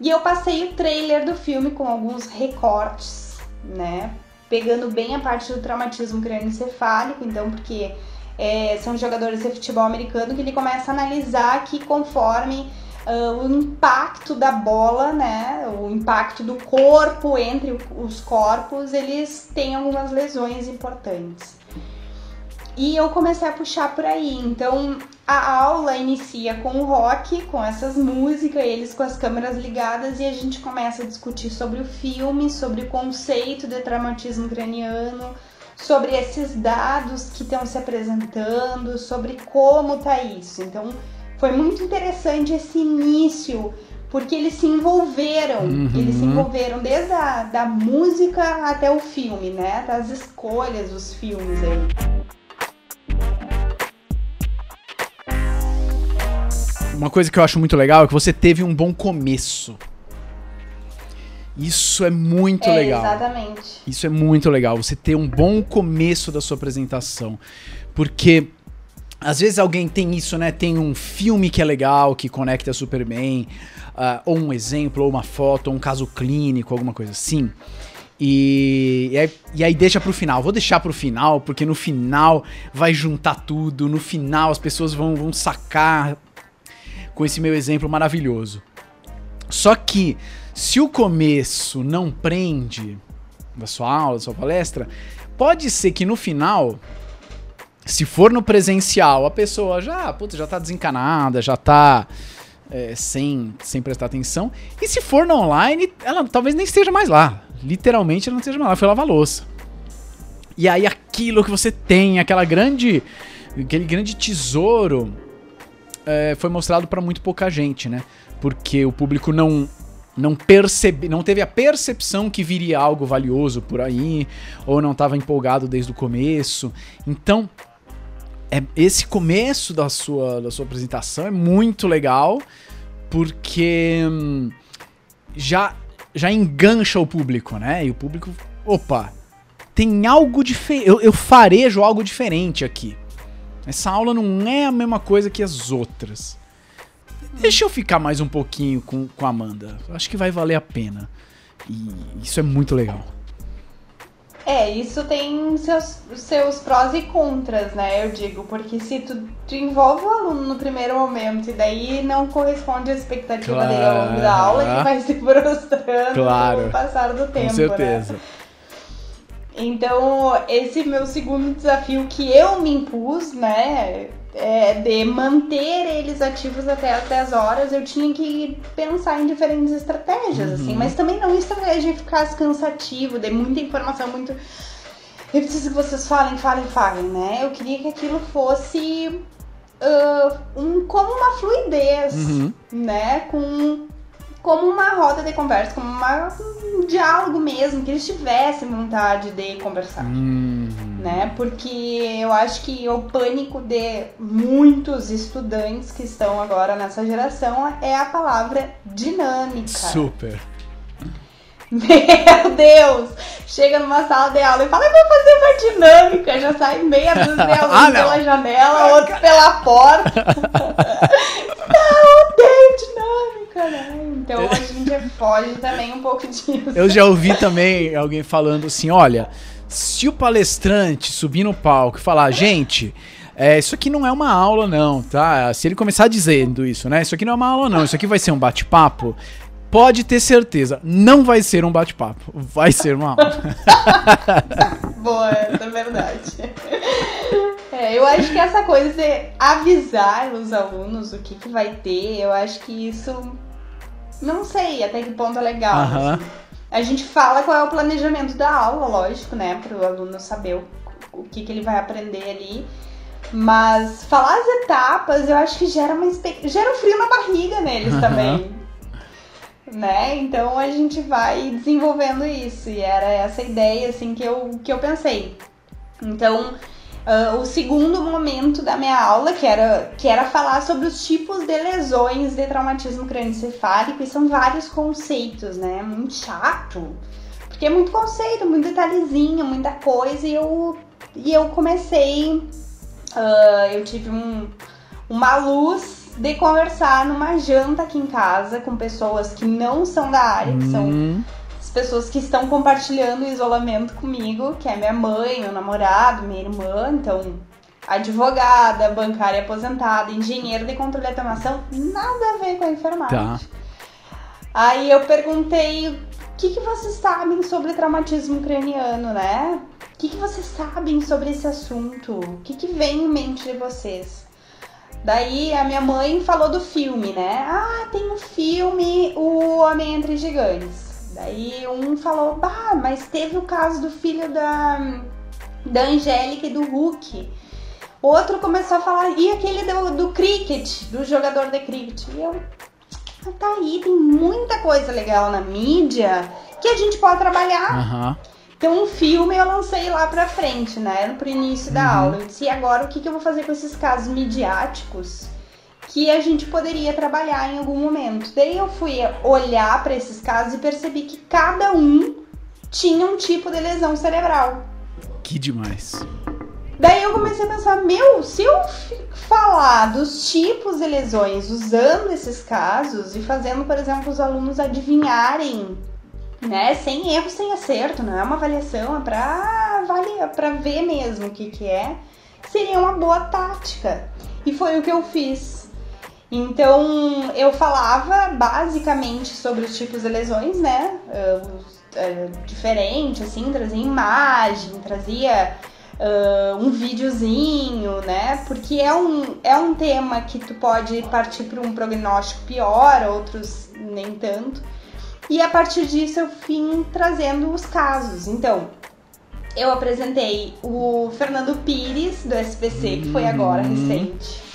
E eu passei o trailer do filme com alguns recortes, né? Pegando bem a parte do traumatismo crânioencefálico, então, porque é, são jogadores de futebol americano que ele começa a analisar que conforme ah, o impacto da bola, né? O impacto do corpo entre os corpos, eles têm algumas lesões importantes. E eu comecei a puxar por aí. Então a aula inicia com o rock, com essas músicas, eles com as câmeras ligadas, e a gente começa a discutir sobre o filme, sobre o conceito de traumatismo craniano, sobre esses dados que estão se apresentando, sobre como tá isso. Então foi muito interessante esse início porque eles se envolveram, uhum. eles se envolveram desde a da música até o filme, né? Até as escolhas dos filmes aí. Uma coisa que eu acho muito legal é que você teve um bom começo. Isso é muito é, legal. Exatamente. Isso é muito legal. Você ter um bom começo da sua apresentação. Porque às vezes alguém tem isso, né? Tem um filme que é legal, que conecta super bem uh, ou um exemplo, ou uma foto, ou um caso clínico, alguma coisa assim. E, e, aí, e aí deixa pro final. Vou deixar pro final, porque no final vai juntar tudo. No final as pessoas vão, vão sacar com esse meu exemplo maravilhoso. Só que se o começo não prende da sua aula, da sua palestra, pode ser que no final, se for no presencial, a pessoa já, putz, já tá desencanada, já tá é, sem, sem prestar atenção. E se for no online, ela talvez nem esteja mais lá. Literalmente ela não esteja mais lá, foi lavar louça. E aí aquilo que você tem, aquela grande. aquele grande tesouro é, foi mostrado para muito pouca gente, né? Porque o público não não percebe, não teve a percepção que viria algo valioso por aí, ou não estava empolgado desde o começo. Então, é, esse começo da sua, da sua apresentação é muito legal, porque hum, já, já engancha o público, né? E o público, opa, tem algo diferente, eu, eu farejo algo diferente aqui. Essa aula não é a mesma coisa que as outras. Deixa eu ficar mais um pouquinho com, com a Amanda. Acho que vai valer a pena. E isso é muito legal. É, isso tem seus, seus prós e contras, né? Eu digo, porque se tu, tu envolve o aluno no primeiro momento e daí não corresponde à expectativa claro. dele ao longo da aula, ele vai se frustrando claro. com o passar do tempo. Com certeza. Né? Então, esse meu segundo desafio que eu me impus, né? É de manter eles ativos até as 10 horas, eu tinha que pensar em diferentes estratégias, assim, uhum. assim, mas também não estratégia de ficar cansativo, de muita informação, muito. Eu preciso que vocês falem, falem, falem, né? Eu queria que aquilo fosse uh, um, como uma fluidez, uhum. né? Com como uma roda de conversa, como uma, um diálogo mesmo, que eles tivessem vontade de conversar. Uhum. Né? Porque eu acho que o pânico de muitos estudantes que estão agora nessa geração é a palavra dinâmica. Super. Meu Deus! Chega numa sala de aula e fala, eu vou fazer uma dinâmica. Já sai meia dúzia alunos ah, pela janela, outro pela porta. não, dinâmica, né? Então a gente foge também um pouco disso. Eu já ouvi também alguém falando assim, olha, se o palestrante subir no palco e falar, gente... É, isso aqui não é uma aula, não, tá? Se ele começar dizendo isso, né? Isso aqui não é uma aula, não. Isso aqui vai ser um bate-papo pode ter certeza, não vai ser um bate-papo, vai ser uma aula. Boa, essa é verdade. É, eu acho que essa coisa de avisar os alunos o que, que vai ter, eu acho que isso. Não sei até que ponto é legal. Assim. A gente fala qual é o planejamento da aula, lógico, né? Para o aluno saber o, o que, que ele vai aprender ali. Mas falar as etapas, eu acho que gera uma gera um frio na barriga neles uhum. também né? Então a gente vai desenvolvendo isso e era essa ideia assim que eu, que eu pensei. Então, uh, o segundo momento da minha aula, que era, que era falar sobre os tipos de lesões de traumatismo crânioencefálico, e são vários conceitos, né? Muito chato, porque é muito conceito, muito detalhezinho, muita coisa, e eu, e eu comecei, uh, eu tive um, uma luz de conversar numa janta aqui em casa com pessoas que não são da área, que são uhum. as pessoas que estão compartilhando o isolamento comigo, que é minha mãe, meu namorado, minha irmã, então advogada, bancária aposentada, engenheiro de controle de automação, nada a ver com a enfermagem. Tá. Aí eu perguntei o que, que vocês sabem sobre traumatismo craniano, né? que, que vocês sabem sobre esse assunto? O que, que vem em mente de vocês? Daí a minha mãe falou do filme, né? Ah, tem um filme, O Homem Entre Gigantes. Daí um falou, bah, mas teve o caso do filho da, da Angélica e do Hulk. Outro começou a falar, e aquele do, do cricket, do jogador de cricket. E eu, ah, tá aí, tem muita coisa legal na mídia que a gente pode trabalhar. Aham. Então, um filme eu lancei lá pra frente, né? Pro início da Uhum. aula. Eu disse, e agora o que, que eu vou fazer com esses casos midiáticos que a gente poderia trabalhar em algum momento? Daí eu fui olhar pra esses casos e percebi que cada um tinha um tipo de lesão cerebral. Que demais. Daí eu comecei a pensar, meu, se eu falar dos tipos de lesões usando esses casos e fazendo, por exemplo, os alunos adivinharem, né, sem erro, sem acerto, não é uma avaliação, é pra, avaliar, pra ver mesmo o que que é, seria uma boa tática. E foi o que eu fiz. Então, eu falava basicamente sobre os tipos de lesões, né, ah, diferente, assim, trazia imagem, trazia ah, um videozinho, né? Porque é um, é um tema que tu pode partir para um prognóstico pior, outros nem tanto. E a partir disso eu vim trazendo os casos. Então, eu apresentei o Fernando Pires, do SPC, que foi agora, Hum. recente.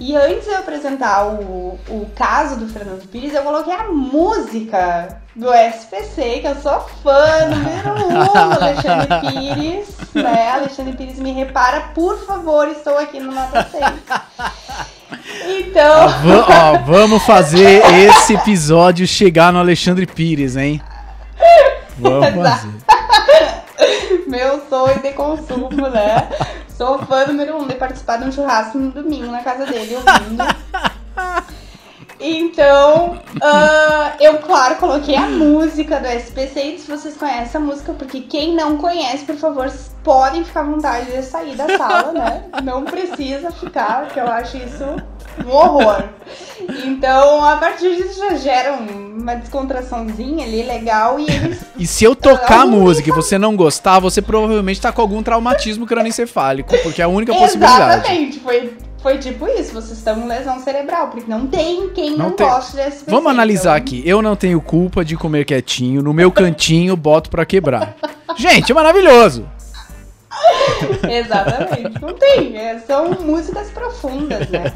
E antes de eu apresentar o, o caso do Fernando Pires, eu coloquei a música do SPC, que eu sou fã número um do Alexandre Pires, né? Alexandre Pires me repara, por favor, estou aqui no Nota 6. Então, Ah, va- ó, vamos fazer esse episódio chegar no Alexandre Pires, hein? Vamos fazer. meu sonho de consumo, né? Sou fã número um de participar de um churrasco no domingo na casa dele, ouvindo. Então, ah, eu, claro, coloquei a música do SPC se vocês conhecem a música, porque quem não conhece, por favor, podem ficar à vontade de sair da sala, né? Não precisa ficar, que eu acho isso um horror. Então, a partir disso já gera um- uma descontraçãozinha ali legal e eles E se eu tocar a música e você não gostar, você provavelmente tá com algum traumatismo crânioencefálico, porque é a única possibilidade. Exatamente, foi, foi tipo isso, vocês estão com lesão cerebral, porque não tem quem Não não, tem. goste desse então. Vamos analisar aqui. Eu não tenho culpa de comer quietinho. No meu cantinho, boto pra quebrar. Gente, é maravilhoso. Exatamente, não tem, é, são músicas profundas, né?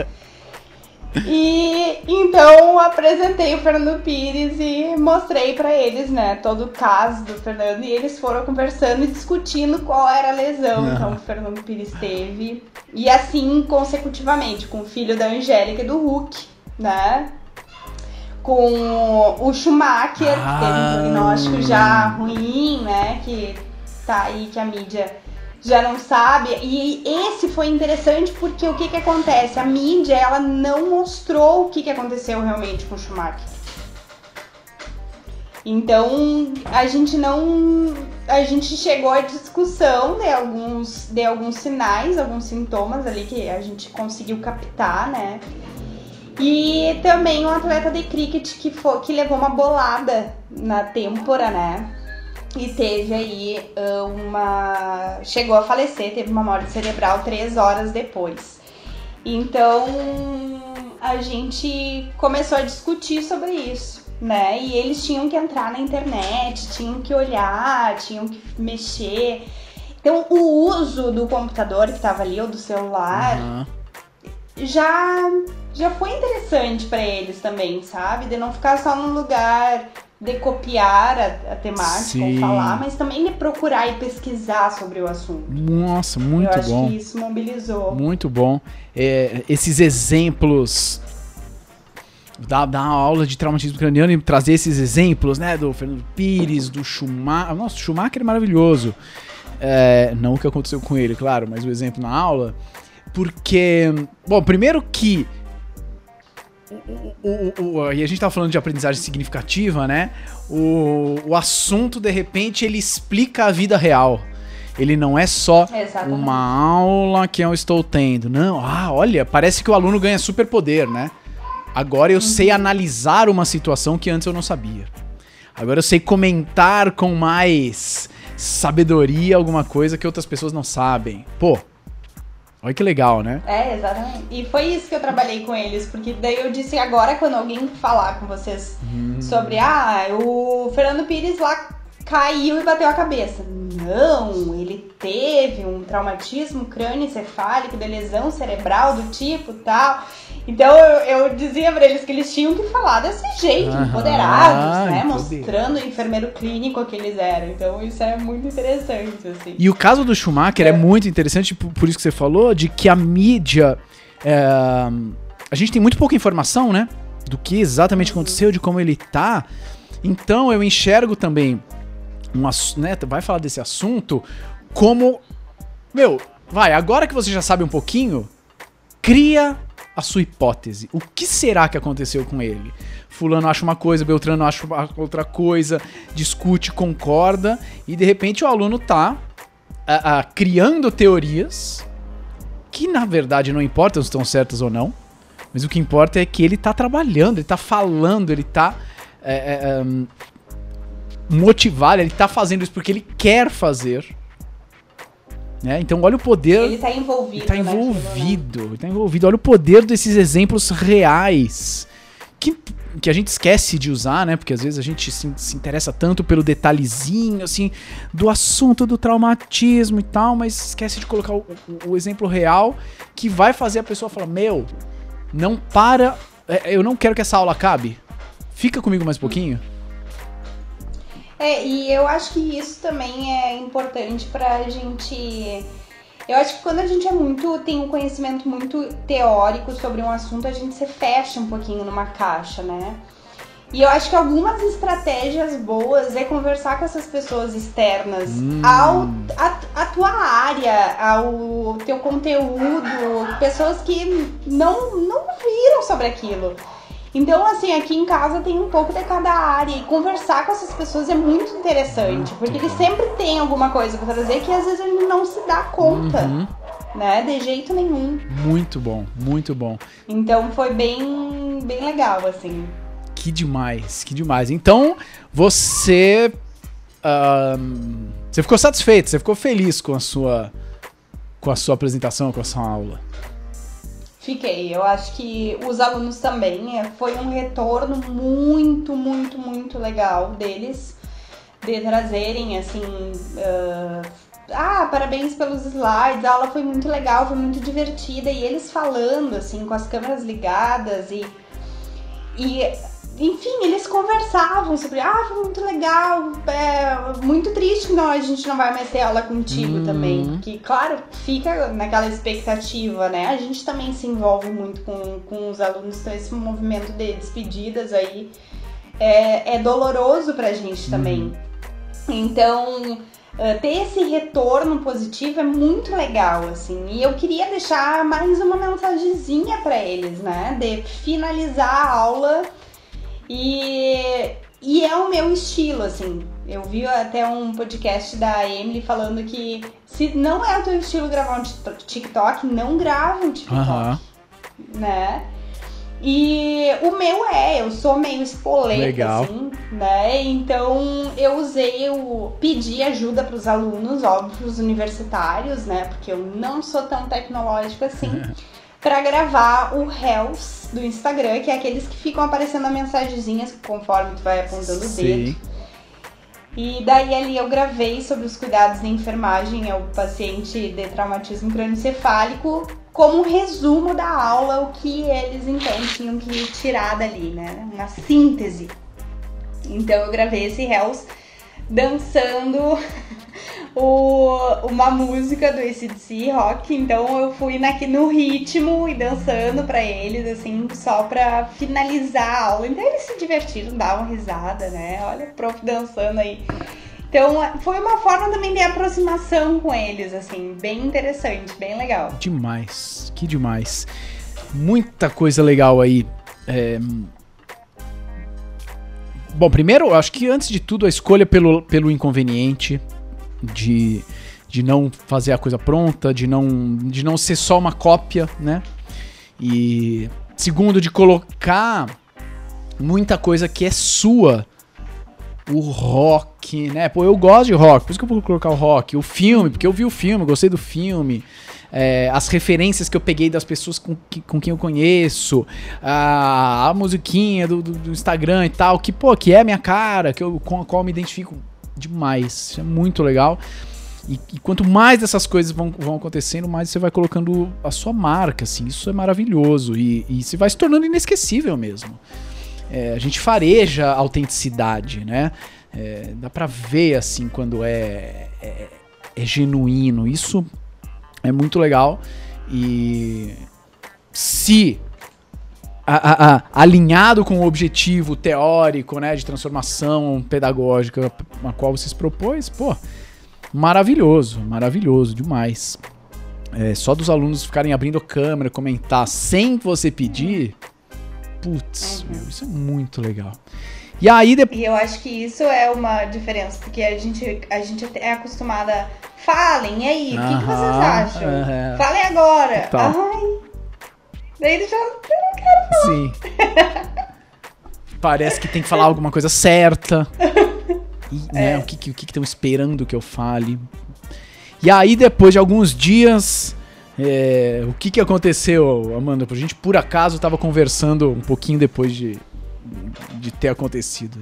E então apresentei o Fernando Pires e mostrei pra eles, né, todo o caso do Fernando e eles foram conversando e discutindo qual era a lesão então que o Fernando Pires teve e assim consecutivamente com o filho da Angélica e do Hulk, né? Com o Schumacher, que teve Ah. um prognóstico já ruim, né? Que tá aí que a mídia já não sabe. E esse foi interessante porque o que que acontece? A mídia, ela não mostrou o que que aconteceu realmente com o Schumacher. Então, a gente não a gente chegou à discussão de alguns de alguns sinais, alguns sintomas ali que a gente conseguiu captar, né? E também um atleta de cricket que foi que levou uma bolada na têmpora, né? E teve aí ah, uma. Chegou a falecer, teve uma morte cerebral três horas depois. Então a gente começou a discutir sobre isso, né? E eles tinham que entrar na internet, tinham que olhar, tinham que mexer. Então o uso do computador que estava ali ou do celular Aham. já já foi interessante pra eles também, sabe? De não ficar só num lugar de copiar a, a temática Sim. ou falar, mas também de procurar e pesquisar sobre o assunto. Nossa, muito Eu acho bom. que isso mobilizou. Muito bom. É, esses exemplos da, da aula de traumatismo craniano e trazer esses exemplos, né? Do Fernando Pires, do Schumacher. Nossa, o Schumacher é maravilhoso. É, não o que aconteceu com ele, claro, mas o exemplo na aula. Porque, bom, primeiro que. O, o- o- e a gente tá falando de aprendizagem significativa, né? O, o assunto, de repente, ele explica a vida real. Ele não é só Exatamente. uma aula que eu estou tendo. Não, ah, olha, parece que o aluno ganha superpoder, né? Agora eu sei analisar uma situação que antes eu não sabia. Agora eu sei comentar com mais sabedoria, alguma coisa que outras pessoas não sabem. Pô, olha que legal, né? É, exatamente. E foi isso que eu trabalhei com eles, porque daí eu disse agora quando alguém falar com vocês Hum. sobre ah, o Fernando Pires lá caiu e bateu a cabeça. Ele teve um traumatismo crânioencefálico de lesão cerebral do tipo tal. Então eu, eu dizia pra eles que eles tinham que falar desse jeito, Aham, empoderados, né? Mostrando o enfermeiro clínico que eles eram. Então isso é muito interessante, assim. E o caso do Schumacher é, É. muito interessante, por, por isso que você falou, de que a mídia. é, a gente tem muito pouca informação, né? Do que exatamente aconteceu, de como ele tá. Então eu enxergo também. Um, né, vai falar desse assunto como. Meu, vai, agora que você já sabe um pouquinho, cria a sua hipótese. O que será que aconteceu com ele? Fulano acha uma coisa, Beltrano acha outra coisa, discute, concorda, e de repente o aluno tá ah, ah, criando teorias que na verdade não importam se estão certas ou não, mas o que importa é que ele tá trabalhando, ele tá falando, ele tá é, é, motivado, ele tá fazendo isso porque ele quer fazer. Né? Então olha o poder. Ele tá envolvido. Ele tá naquilo, né? envolvido, ele tá envolvido. Olha o poder desses exemplos reais. Que, que a gente esquece de usar, né? Porque às vezes a gente se, se interessa tanto pelo detalhezinho, assim, do assunto do traumatismo e tal, mas esquece de colocar o, o- o exemplo real que vai fazer a pessoa falar: Meu, não para. é, Eu não quero que essa aula acabe. Fica comigo mais um pouquinho. É, e eu acho que isso também é importante pra gente. Eu acho que quando a gente é muito, tem um conhecimento muito teórico sobre um assunto, a gente se fecha um pouquinho numa caixa, né? E eu acho que algumas estratégias boas é conversar com essas pessoas externas Hum. ao a, a tua área, ao teu conteúdo, pessoas que não, não viram sobre aquilo. Então, assim, aqui em casa tem um pouco de cada área e conversar com essas pessoas é muito interessante, porque eles sempre têm alguma coisa pra trazer que às vezes a gente não se dá conta, Uhum. né? De jeito nenhum. Muito bom, muito bom. Então foi bem, bem legal, assim. Que demais, que demais. Então, você. ahn, você ficou satisfeito, você ficou feliz com a sua. Com a sua apresentação, com a sua aula. Fiquei. Eu acho que os alunos também. é, Foi um retorno muito, muito, muito legal deles. De trazerem, assim. ah, ah, parabéns pelos slides. A aula foi muito legal, foi muito divertida. E eles falando, assim, com as câmeras ligadas e. E. Enfim, eles conversavam sobre, ah, foi muito legal, é muito triste que não, a gente não vai mais ter aula contigo Hum. também. Porque, claro, fica naquela expectativa, né? A gente também se envolve muito com, com os alunos, então esse movimento de despedidas aí é, é doloroso pra gente também. Então, eh, ter esse retorno positivo é muito legal, assim. E eu queria deixar mais uma mensagenzinha pra eles, né? De finalizar a aula e, e é o meu estilo, assim. Eu vi até um podcast da Emily falando que se não é o teu estilo gravar um tik- TikTok, não grava um TikTok Aham. né? E o meu é, eu sou meio espoleta, Legal. assim, né? Então eu usei, eu pedi ajuda para os alunos, óbvio, pros universitários, né? Porque eu não sou tão tecnológica assim, para gravar o Reels do Instagram, que é aqueles que ficam aparecendo as mensagenzinhas conforme tu vai apontando o dedo. E daí ali eu gravei sobre os cuidados de enfermagem ao paciente de traumatismo crânioencefálico, como um resumo da aula, o que eles então tinham que tirar dali, né? Uma síntese. Então eu gravei esse Hells dançando o, uma música do ACDC rock, então eu fui naqui, no ritmo e dançando pra eles, assim, só pra finalizar a aula. Então eles se divertiram, davam risada, né? Olha o prof dançando aí. Então foi uma forma também de aproximação com eles, assim, bem interessante, bem legal. Demais, que demais. Muita coisa legal aí. É, Bom, primeiro, acho que antes de tudo, a escolha pelo, pelo inconveniente, de, de não fazer a coisa pronta, de não, de não ser só uma cópia, né? E segundo, de colocar muita coisa que é sua o rock, né? Pô, eu gosto de rock, por isso que eu vou colocar o rock. O filme, porque eu vi o filme, gostei do filme. É, as referências que eu peguei das pessoas com, que, com quem eu conheço, a, a musiquinha do, do, do, Instagram e tal, que, pô, que é a minha cara, que eu, com a qual eu me identifico demais. Isso é muito legal. E, e, quanto mais dessas coisas vão, vão acontecendo, mais você vai colocando a sua marca, assim. Isso é maravilhoso. E, e se vai se tornando inesquecível mesmo. É, a gente fareja a autenticidade, né? É, dá pra ver, assim, quando é, é, é genuíno. Isso é muito legal. E se a, a, alinhado com o objetivo teórico, né, de transformação pedagógica a qual você se propôs, pô, maravilhoso, maravilhoso demais. É, só dos alunos ficarem abrindo a câmera, comentar sem você pedir, putz, uhum. isso é muito legal. E aí depois. E eu acho que isso é uma diferença, porque a gente, a gente é acostumada. Falem, e aí, o que, que, vocês acham? Uhum. Falem agora. Total. Ai. Daí ele já. Eu não quero falar. Sim. Parece que tem que falar alguma coisa certa. E, né, é. o que estão que, que esperando que eu fale. E aí, depois de alguns dias, é, o que, que aconteceu, Amanda? A gente, por acaso, estava conversando um pouquinho depois de, de ter acontecido.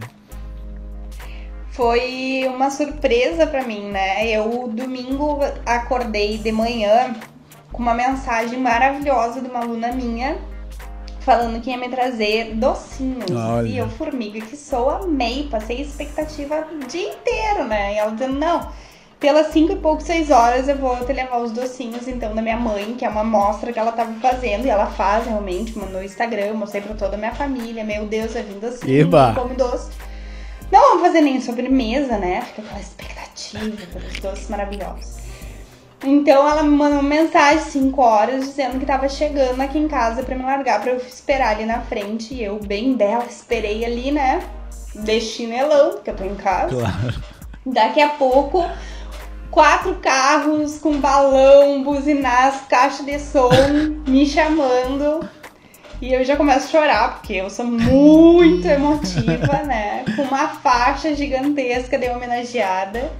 Foi uma surpresa para mim, né? Eu, domingo, acordei de manhã com uma mensagem maravilhosa de uma aluna minha falando que ia me trazer docinhos. Olha. E eu, formiga que sou, amei, passei expectativa o dia inteiro, né? E ela dizendo, não, pelas cinco e pouco, seis horas eu vou te levar os docinhos, então, da minha mãe, que é uma mostra que ela tava fazendo, e ela faz realmente, mandou no Instagram, mostrei pra toda a minha família, meu Deus, vai vir docinho, Eba. come doce. Não vamos fazer nem sobremesa, né? Fica aquela expectativa pelos doces maravilhosos. Então ela me mandou uma mensagem 5 horas dizendo que tava chegando aqui em casa para me largar para eu esperar ali na frente. E eu, bem bela, esperei ali, né? Destinelão, porque eu tô em casa. Claro. Daqui a pouco, quatro carros com balão, buzinas, caixa de som me chamando. E eu já começo a chorar, porque eu sou muito emotiva, né? Com uma faixa gigantesca de homenageada.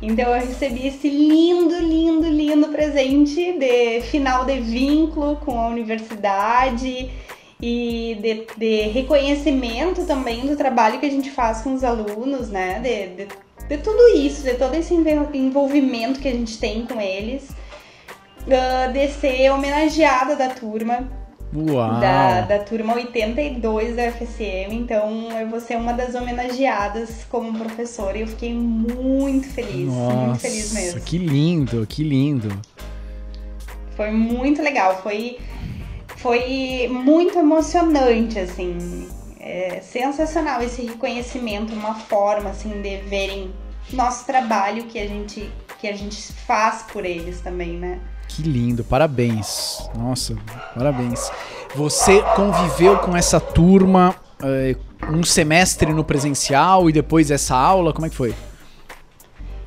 Então eu recebi esse lindo, lindo, lindo presente de final de vínculo com a universidade e de, de reconhecimento também do trabalho que a gente faz com os alunos, né? De, de, de tudo isso, de todo esse envolvimento que a gente tem com eles, uh, de ser homenageada da turma Uau. Da, da turma 82 da FCM, então eu vou ser uma das homenageadas como professora e eu fiquei muito feliz, Nossa, muito feliz mesmo. Que lindo, que lindo. Foi muito legal, foi, foi muito emocionante, assim. É sensacional esse reconhecimento, uma forma assim de verem nosso trabalho que a gente que a gente faz por eles também, né? Que lindo, parabéns. Nossa, parabéns. Você conviveu com essa turma é, um semestre no presencial e depois essa aula? Como é que foi?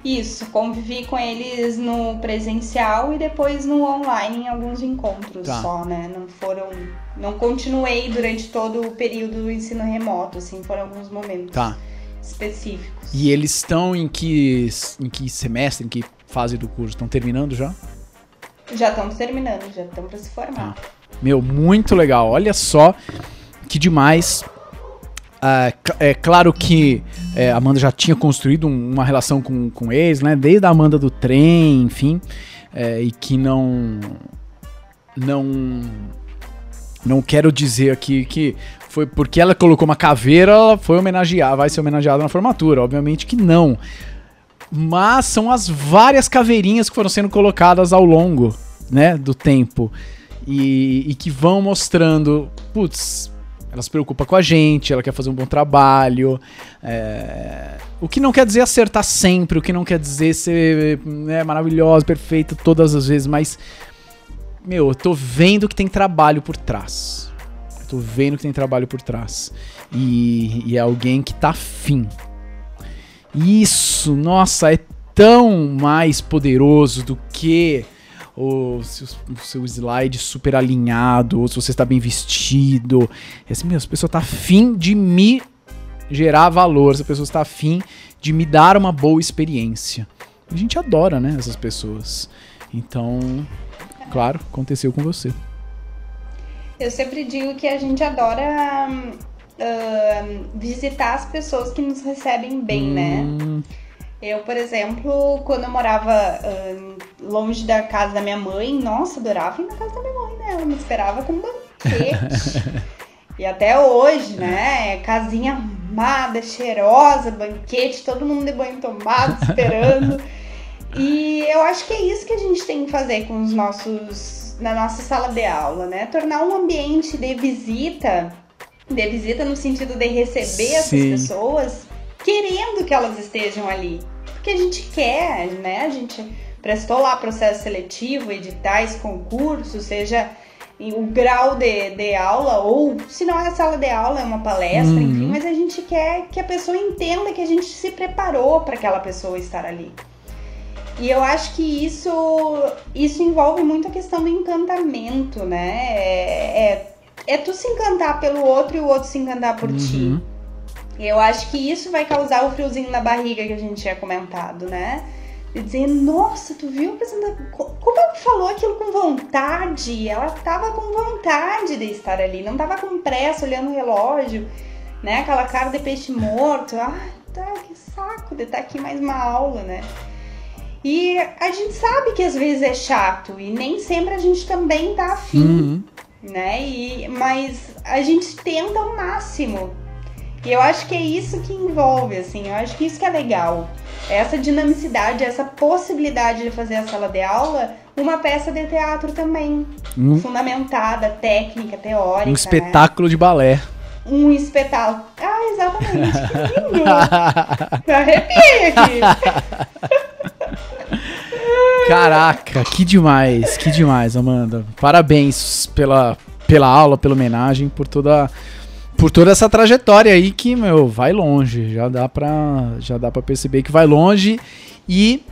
Isso, convivi com eles no presencial e depois no online em alguns encontros tá. só, né? Não foram. Não continuei durante todo o período do ensino remoto, assim, foram alguns momentos tá. específicos. E eles estão em que, em que semestre, em que fase do curso? Estão terminando já? Já estamos terminando, já estamos para se formar. Ah, meu, muito legal. Olha só que demais. Ah, é claro que é, Amanda já tinha construído uma relação com, com eles, né? Desde a Amanda do trem, enfim. É, e que não. Não. Não quero dizer aqui que foi porque ela colocou uma caveira, ela foi homenagear, vai ser homenageada na formatura. Obviamente que não mas são as várias caveirinhas que foram sendo colocadas ao longo, né, do tempo e, e que vão mostrando, putz, ela se preocupa com a gente, ela quer fazer um bom trabalho. É... O que não quer dizer acertar sempre, o que não quer dizer ser né, maravilhosa, perfeita todas as vezes, mas. Meu, eu tô vendo que tem trabalho por trás. Eu tô vendo que tem trabalho por trás. E, e é alguém que tá afim, isso, nossa, é tão mais poderoso do que o seu, o seu slide super alinhado, ou se você está bem vestido. É assim, meu, a pessoa tá afim de me gerar valor, se a pessoa está afim de me dar uma boa experiência. A gente adora, né, essas pessoas. Então, claro, aconteceu com você. Eu sempre digo que a gente adora uh, visitar as pessoas que nos recebem bem, né? hum, né? Eu, por exemplo, quando eu morava uh, longe da casa da minha mãe, nossa, adorava ir na casa da minha mãe, né? Ela me esperava com um banquete. e até hoje, né? Casinha arrumada, cheirosa, banquete, todo mundo de banho tomado, esperando. e eu acho que é isso que a gente tem que fazer com os nossos. na nossa sala de aula, né? Tornar um ambiente de visita, de visita no sentido de receber essas Sim. pessoas querendo que elas estejam ali. Porque a gente quer, né? A gente prestou lá processo seletivo, editais, concursos, seja o grau de, de aula, ou se não é sala de aula, é uma palestra, Uhum. enfim, mas a gente quer que a pessoa entenda que a gente se preparou para aquela pessoa estar ali. E eu acho que isso, isso envolve muito a questão do encantamento, né? É, é, é tu se encantar pelo outro e o outro se encantar por ti. Uhum. Eu acho que isso vai causar o friozinho na barriga que a gente tinha comentado, né? De dizer, nossa, tu viu Como ela falou aquilo com vontade? Ela tava com vontade de estar ali, não tava com pressa olhando o relógio, né? Aquela cara de peixe morto. Ah, tá, que saco de estar aqui mais uma aula, né? E a gente sabe que às vezes é chato e nem sempre a gente também tá afim Uhum. né? E, mas a gente tenta ao máximo. E eu acho que é isso que envolve, assim, eu acho que isso que é legal. Essa dinamicidade, essa possibilidade de fazer a sala de aula uma peça de teatro também. Um, Fundamentada, técnica, teórica. um espetáculo de balé. Né? Um espetáculo. Ah, exatamente. Que lindo. Me arrepiei aqui. Caraca, que demais, que demais, Amanda. Parabéns pela, pela aula, pela homenagem, por toda por toda essa trajetória aí que, meu, vai longe. Já dá pra, já dá pra perceber que vai longe e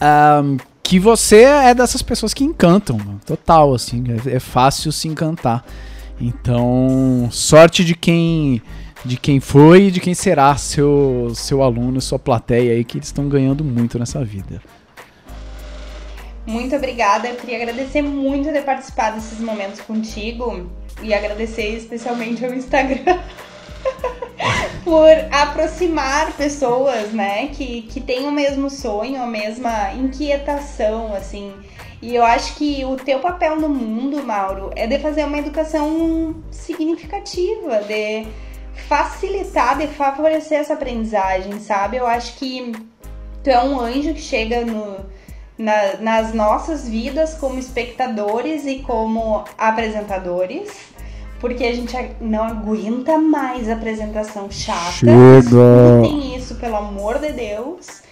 ahn, que você é dessas pessoas que encantam, total, assim, é, é fácil se encantar. Então, sorte de quem de quem foi e de quem será seu seu aluno, sua plateia aí, que eles estão ganhando muito nessa vida. Muito obrigada. Eu queria agradecer muito ter participado desses momentos contigo e agradecer especialmente ao Instagram por aproximar pessoas, né, que, que têm o mesmo sonho, a mesma inquietação, assim. E eu acho que o teu papel no mundo, Mauro, é de fazer uma educação significativa, de facilitar, de favorecer essa aprendizagem, sabe? Eu acho que tu é um anjo que chega no, na- nas nossas vidas como espectadores e como apresentadores, porque a gente a- não aguenta mais apresentação chata. Chega. Tem isso, pelo amor de Deus.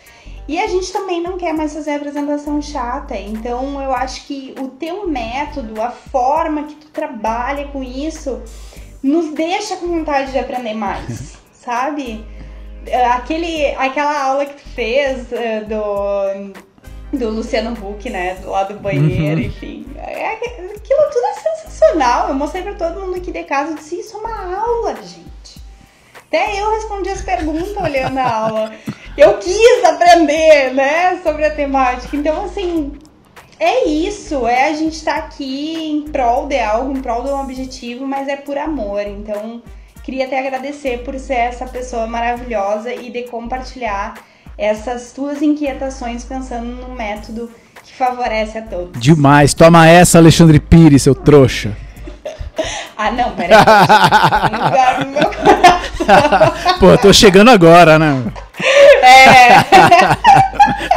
E a gente também não quer mais fazer apresentação chata. Então eu acho que o teu método, a forma que tu trabalha com isso, nos deixa com vontade de aprender mais, sabe? É, Aquele, aquela aula que tu fez é, do, do Luciano Huck, né? Do lado do banheiro, Uhum. enfim. É, aquilo tudo é sensacional. Eu mostrei pra todo mundo aqui de casa e disse, isso é uma aula, gente. Até eu respondi as perguntas olhando a aula. Eu quis aprender, né, sobre a temática. Então, assim, é isso. É a gente estar aqui em prol de algo, em prol de um objetivo, mas é por amor. Então, queria até agradecer por ser essa pessoa maravilhosa e de compartilhar essas tuas inquietações pensando num método que favorece a todos. Demais. Toma essa, Alexandre Pires, seu trouxa. Ah, não, peraí. No meu coração. Pô, eu tô chegando agora, né? É.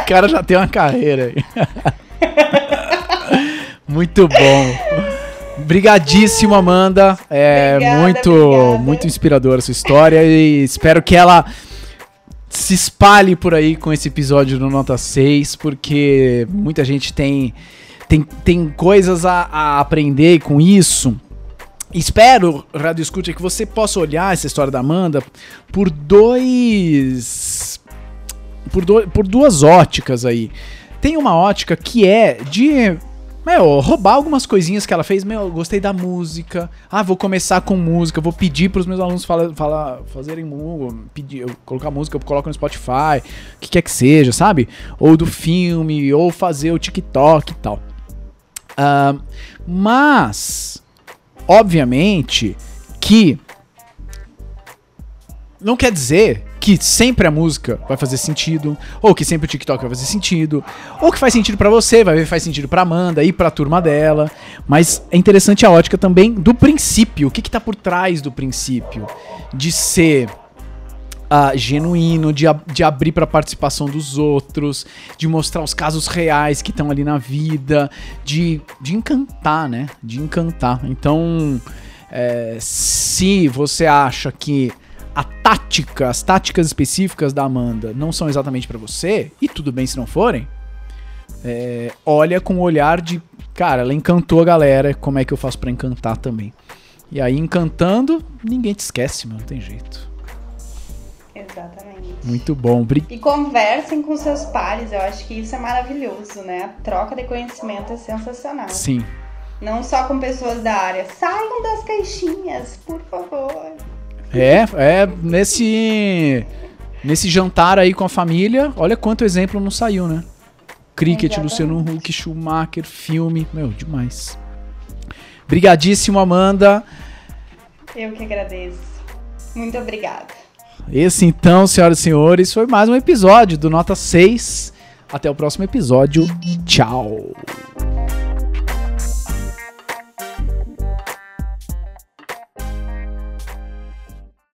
O cara já tem uma carreira aí. Muito bom. Brigadíssimo, Amanda. É Obrigada, muito, obrigada. muito inspiradora a sua história e espero que ela se espalhe por aí com esse episódio do Nota 6, porque muita gente tem, tem, tem coisas a, a aprender com isso. Espero, Rádio Escute, que você possa olhar essa história da Amanda por dois. Por, do- por duas óticas aí. Tem uma ótica que é de meu, roubar algumas coisinhas que ela fez. Meu, eu gostei da música. Ah, vou começar com música. Vou pedir pros meus alunos fala, fala, fazerem pedir, colocar música, eu coloco no Spotify, o que quer que seja, sabe? Ou do filme, ou fazer o TikTok e tal. Uh, mas, obviamente, que não quer dizer que sempre a música vai fazer sentido, ou que sempre o TikTok vai fazer sentido, ou que faz sentido para você, vai ver faz sentido para Amanda e para turma dela, mas é interessante a ótica também do princípio, o que que tá por trás do princípio de ser uh, genuíno, de, de abrir para participação dos outros, de mostrar os casos reais que estão ali na vida, de, de encantar, né? De encantar. Então, é, se você acha que a tática, as táticas específicas da Amanda não são exatamente para você, e tudo bem se não forem, é, olha com o olhar de, cara, ela encantou a galera, como é que eu faço para encantar também? E aí, encantando, ninguém te esquece, meu, não tem jeito. Exatamente. Muito bom. Bri e conversem com seus pares, eu acho que isso é maravilhoso, né? A troca de conhecimento é sensacional. Sim. Não só com pessoas da área. Saiam das caixinhas, por favor. É, é nesse nesse jantar aí com a família, olha quanto exemplo não saiu, né? Cricket, Exatamente. Luciano Huck, Schumacher, filme, meu, demais. Brigadíssimo, Amanda. Eu que agradeço. Muito obrigada. Esse então, senhoras e senhores, foi mais um episódio do Nota 6. Até o próximo episódio. Tchau.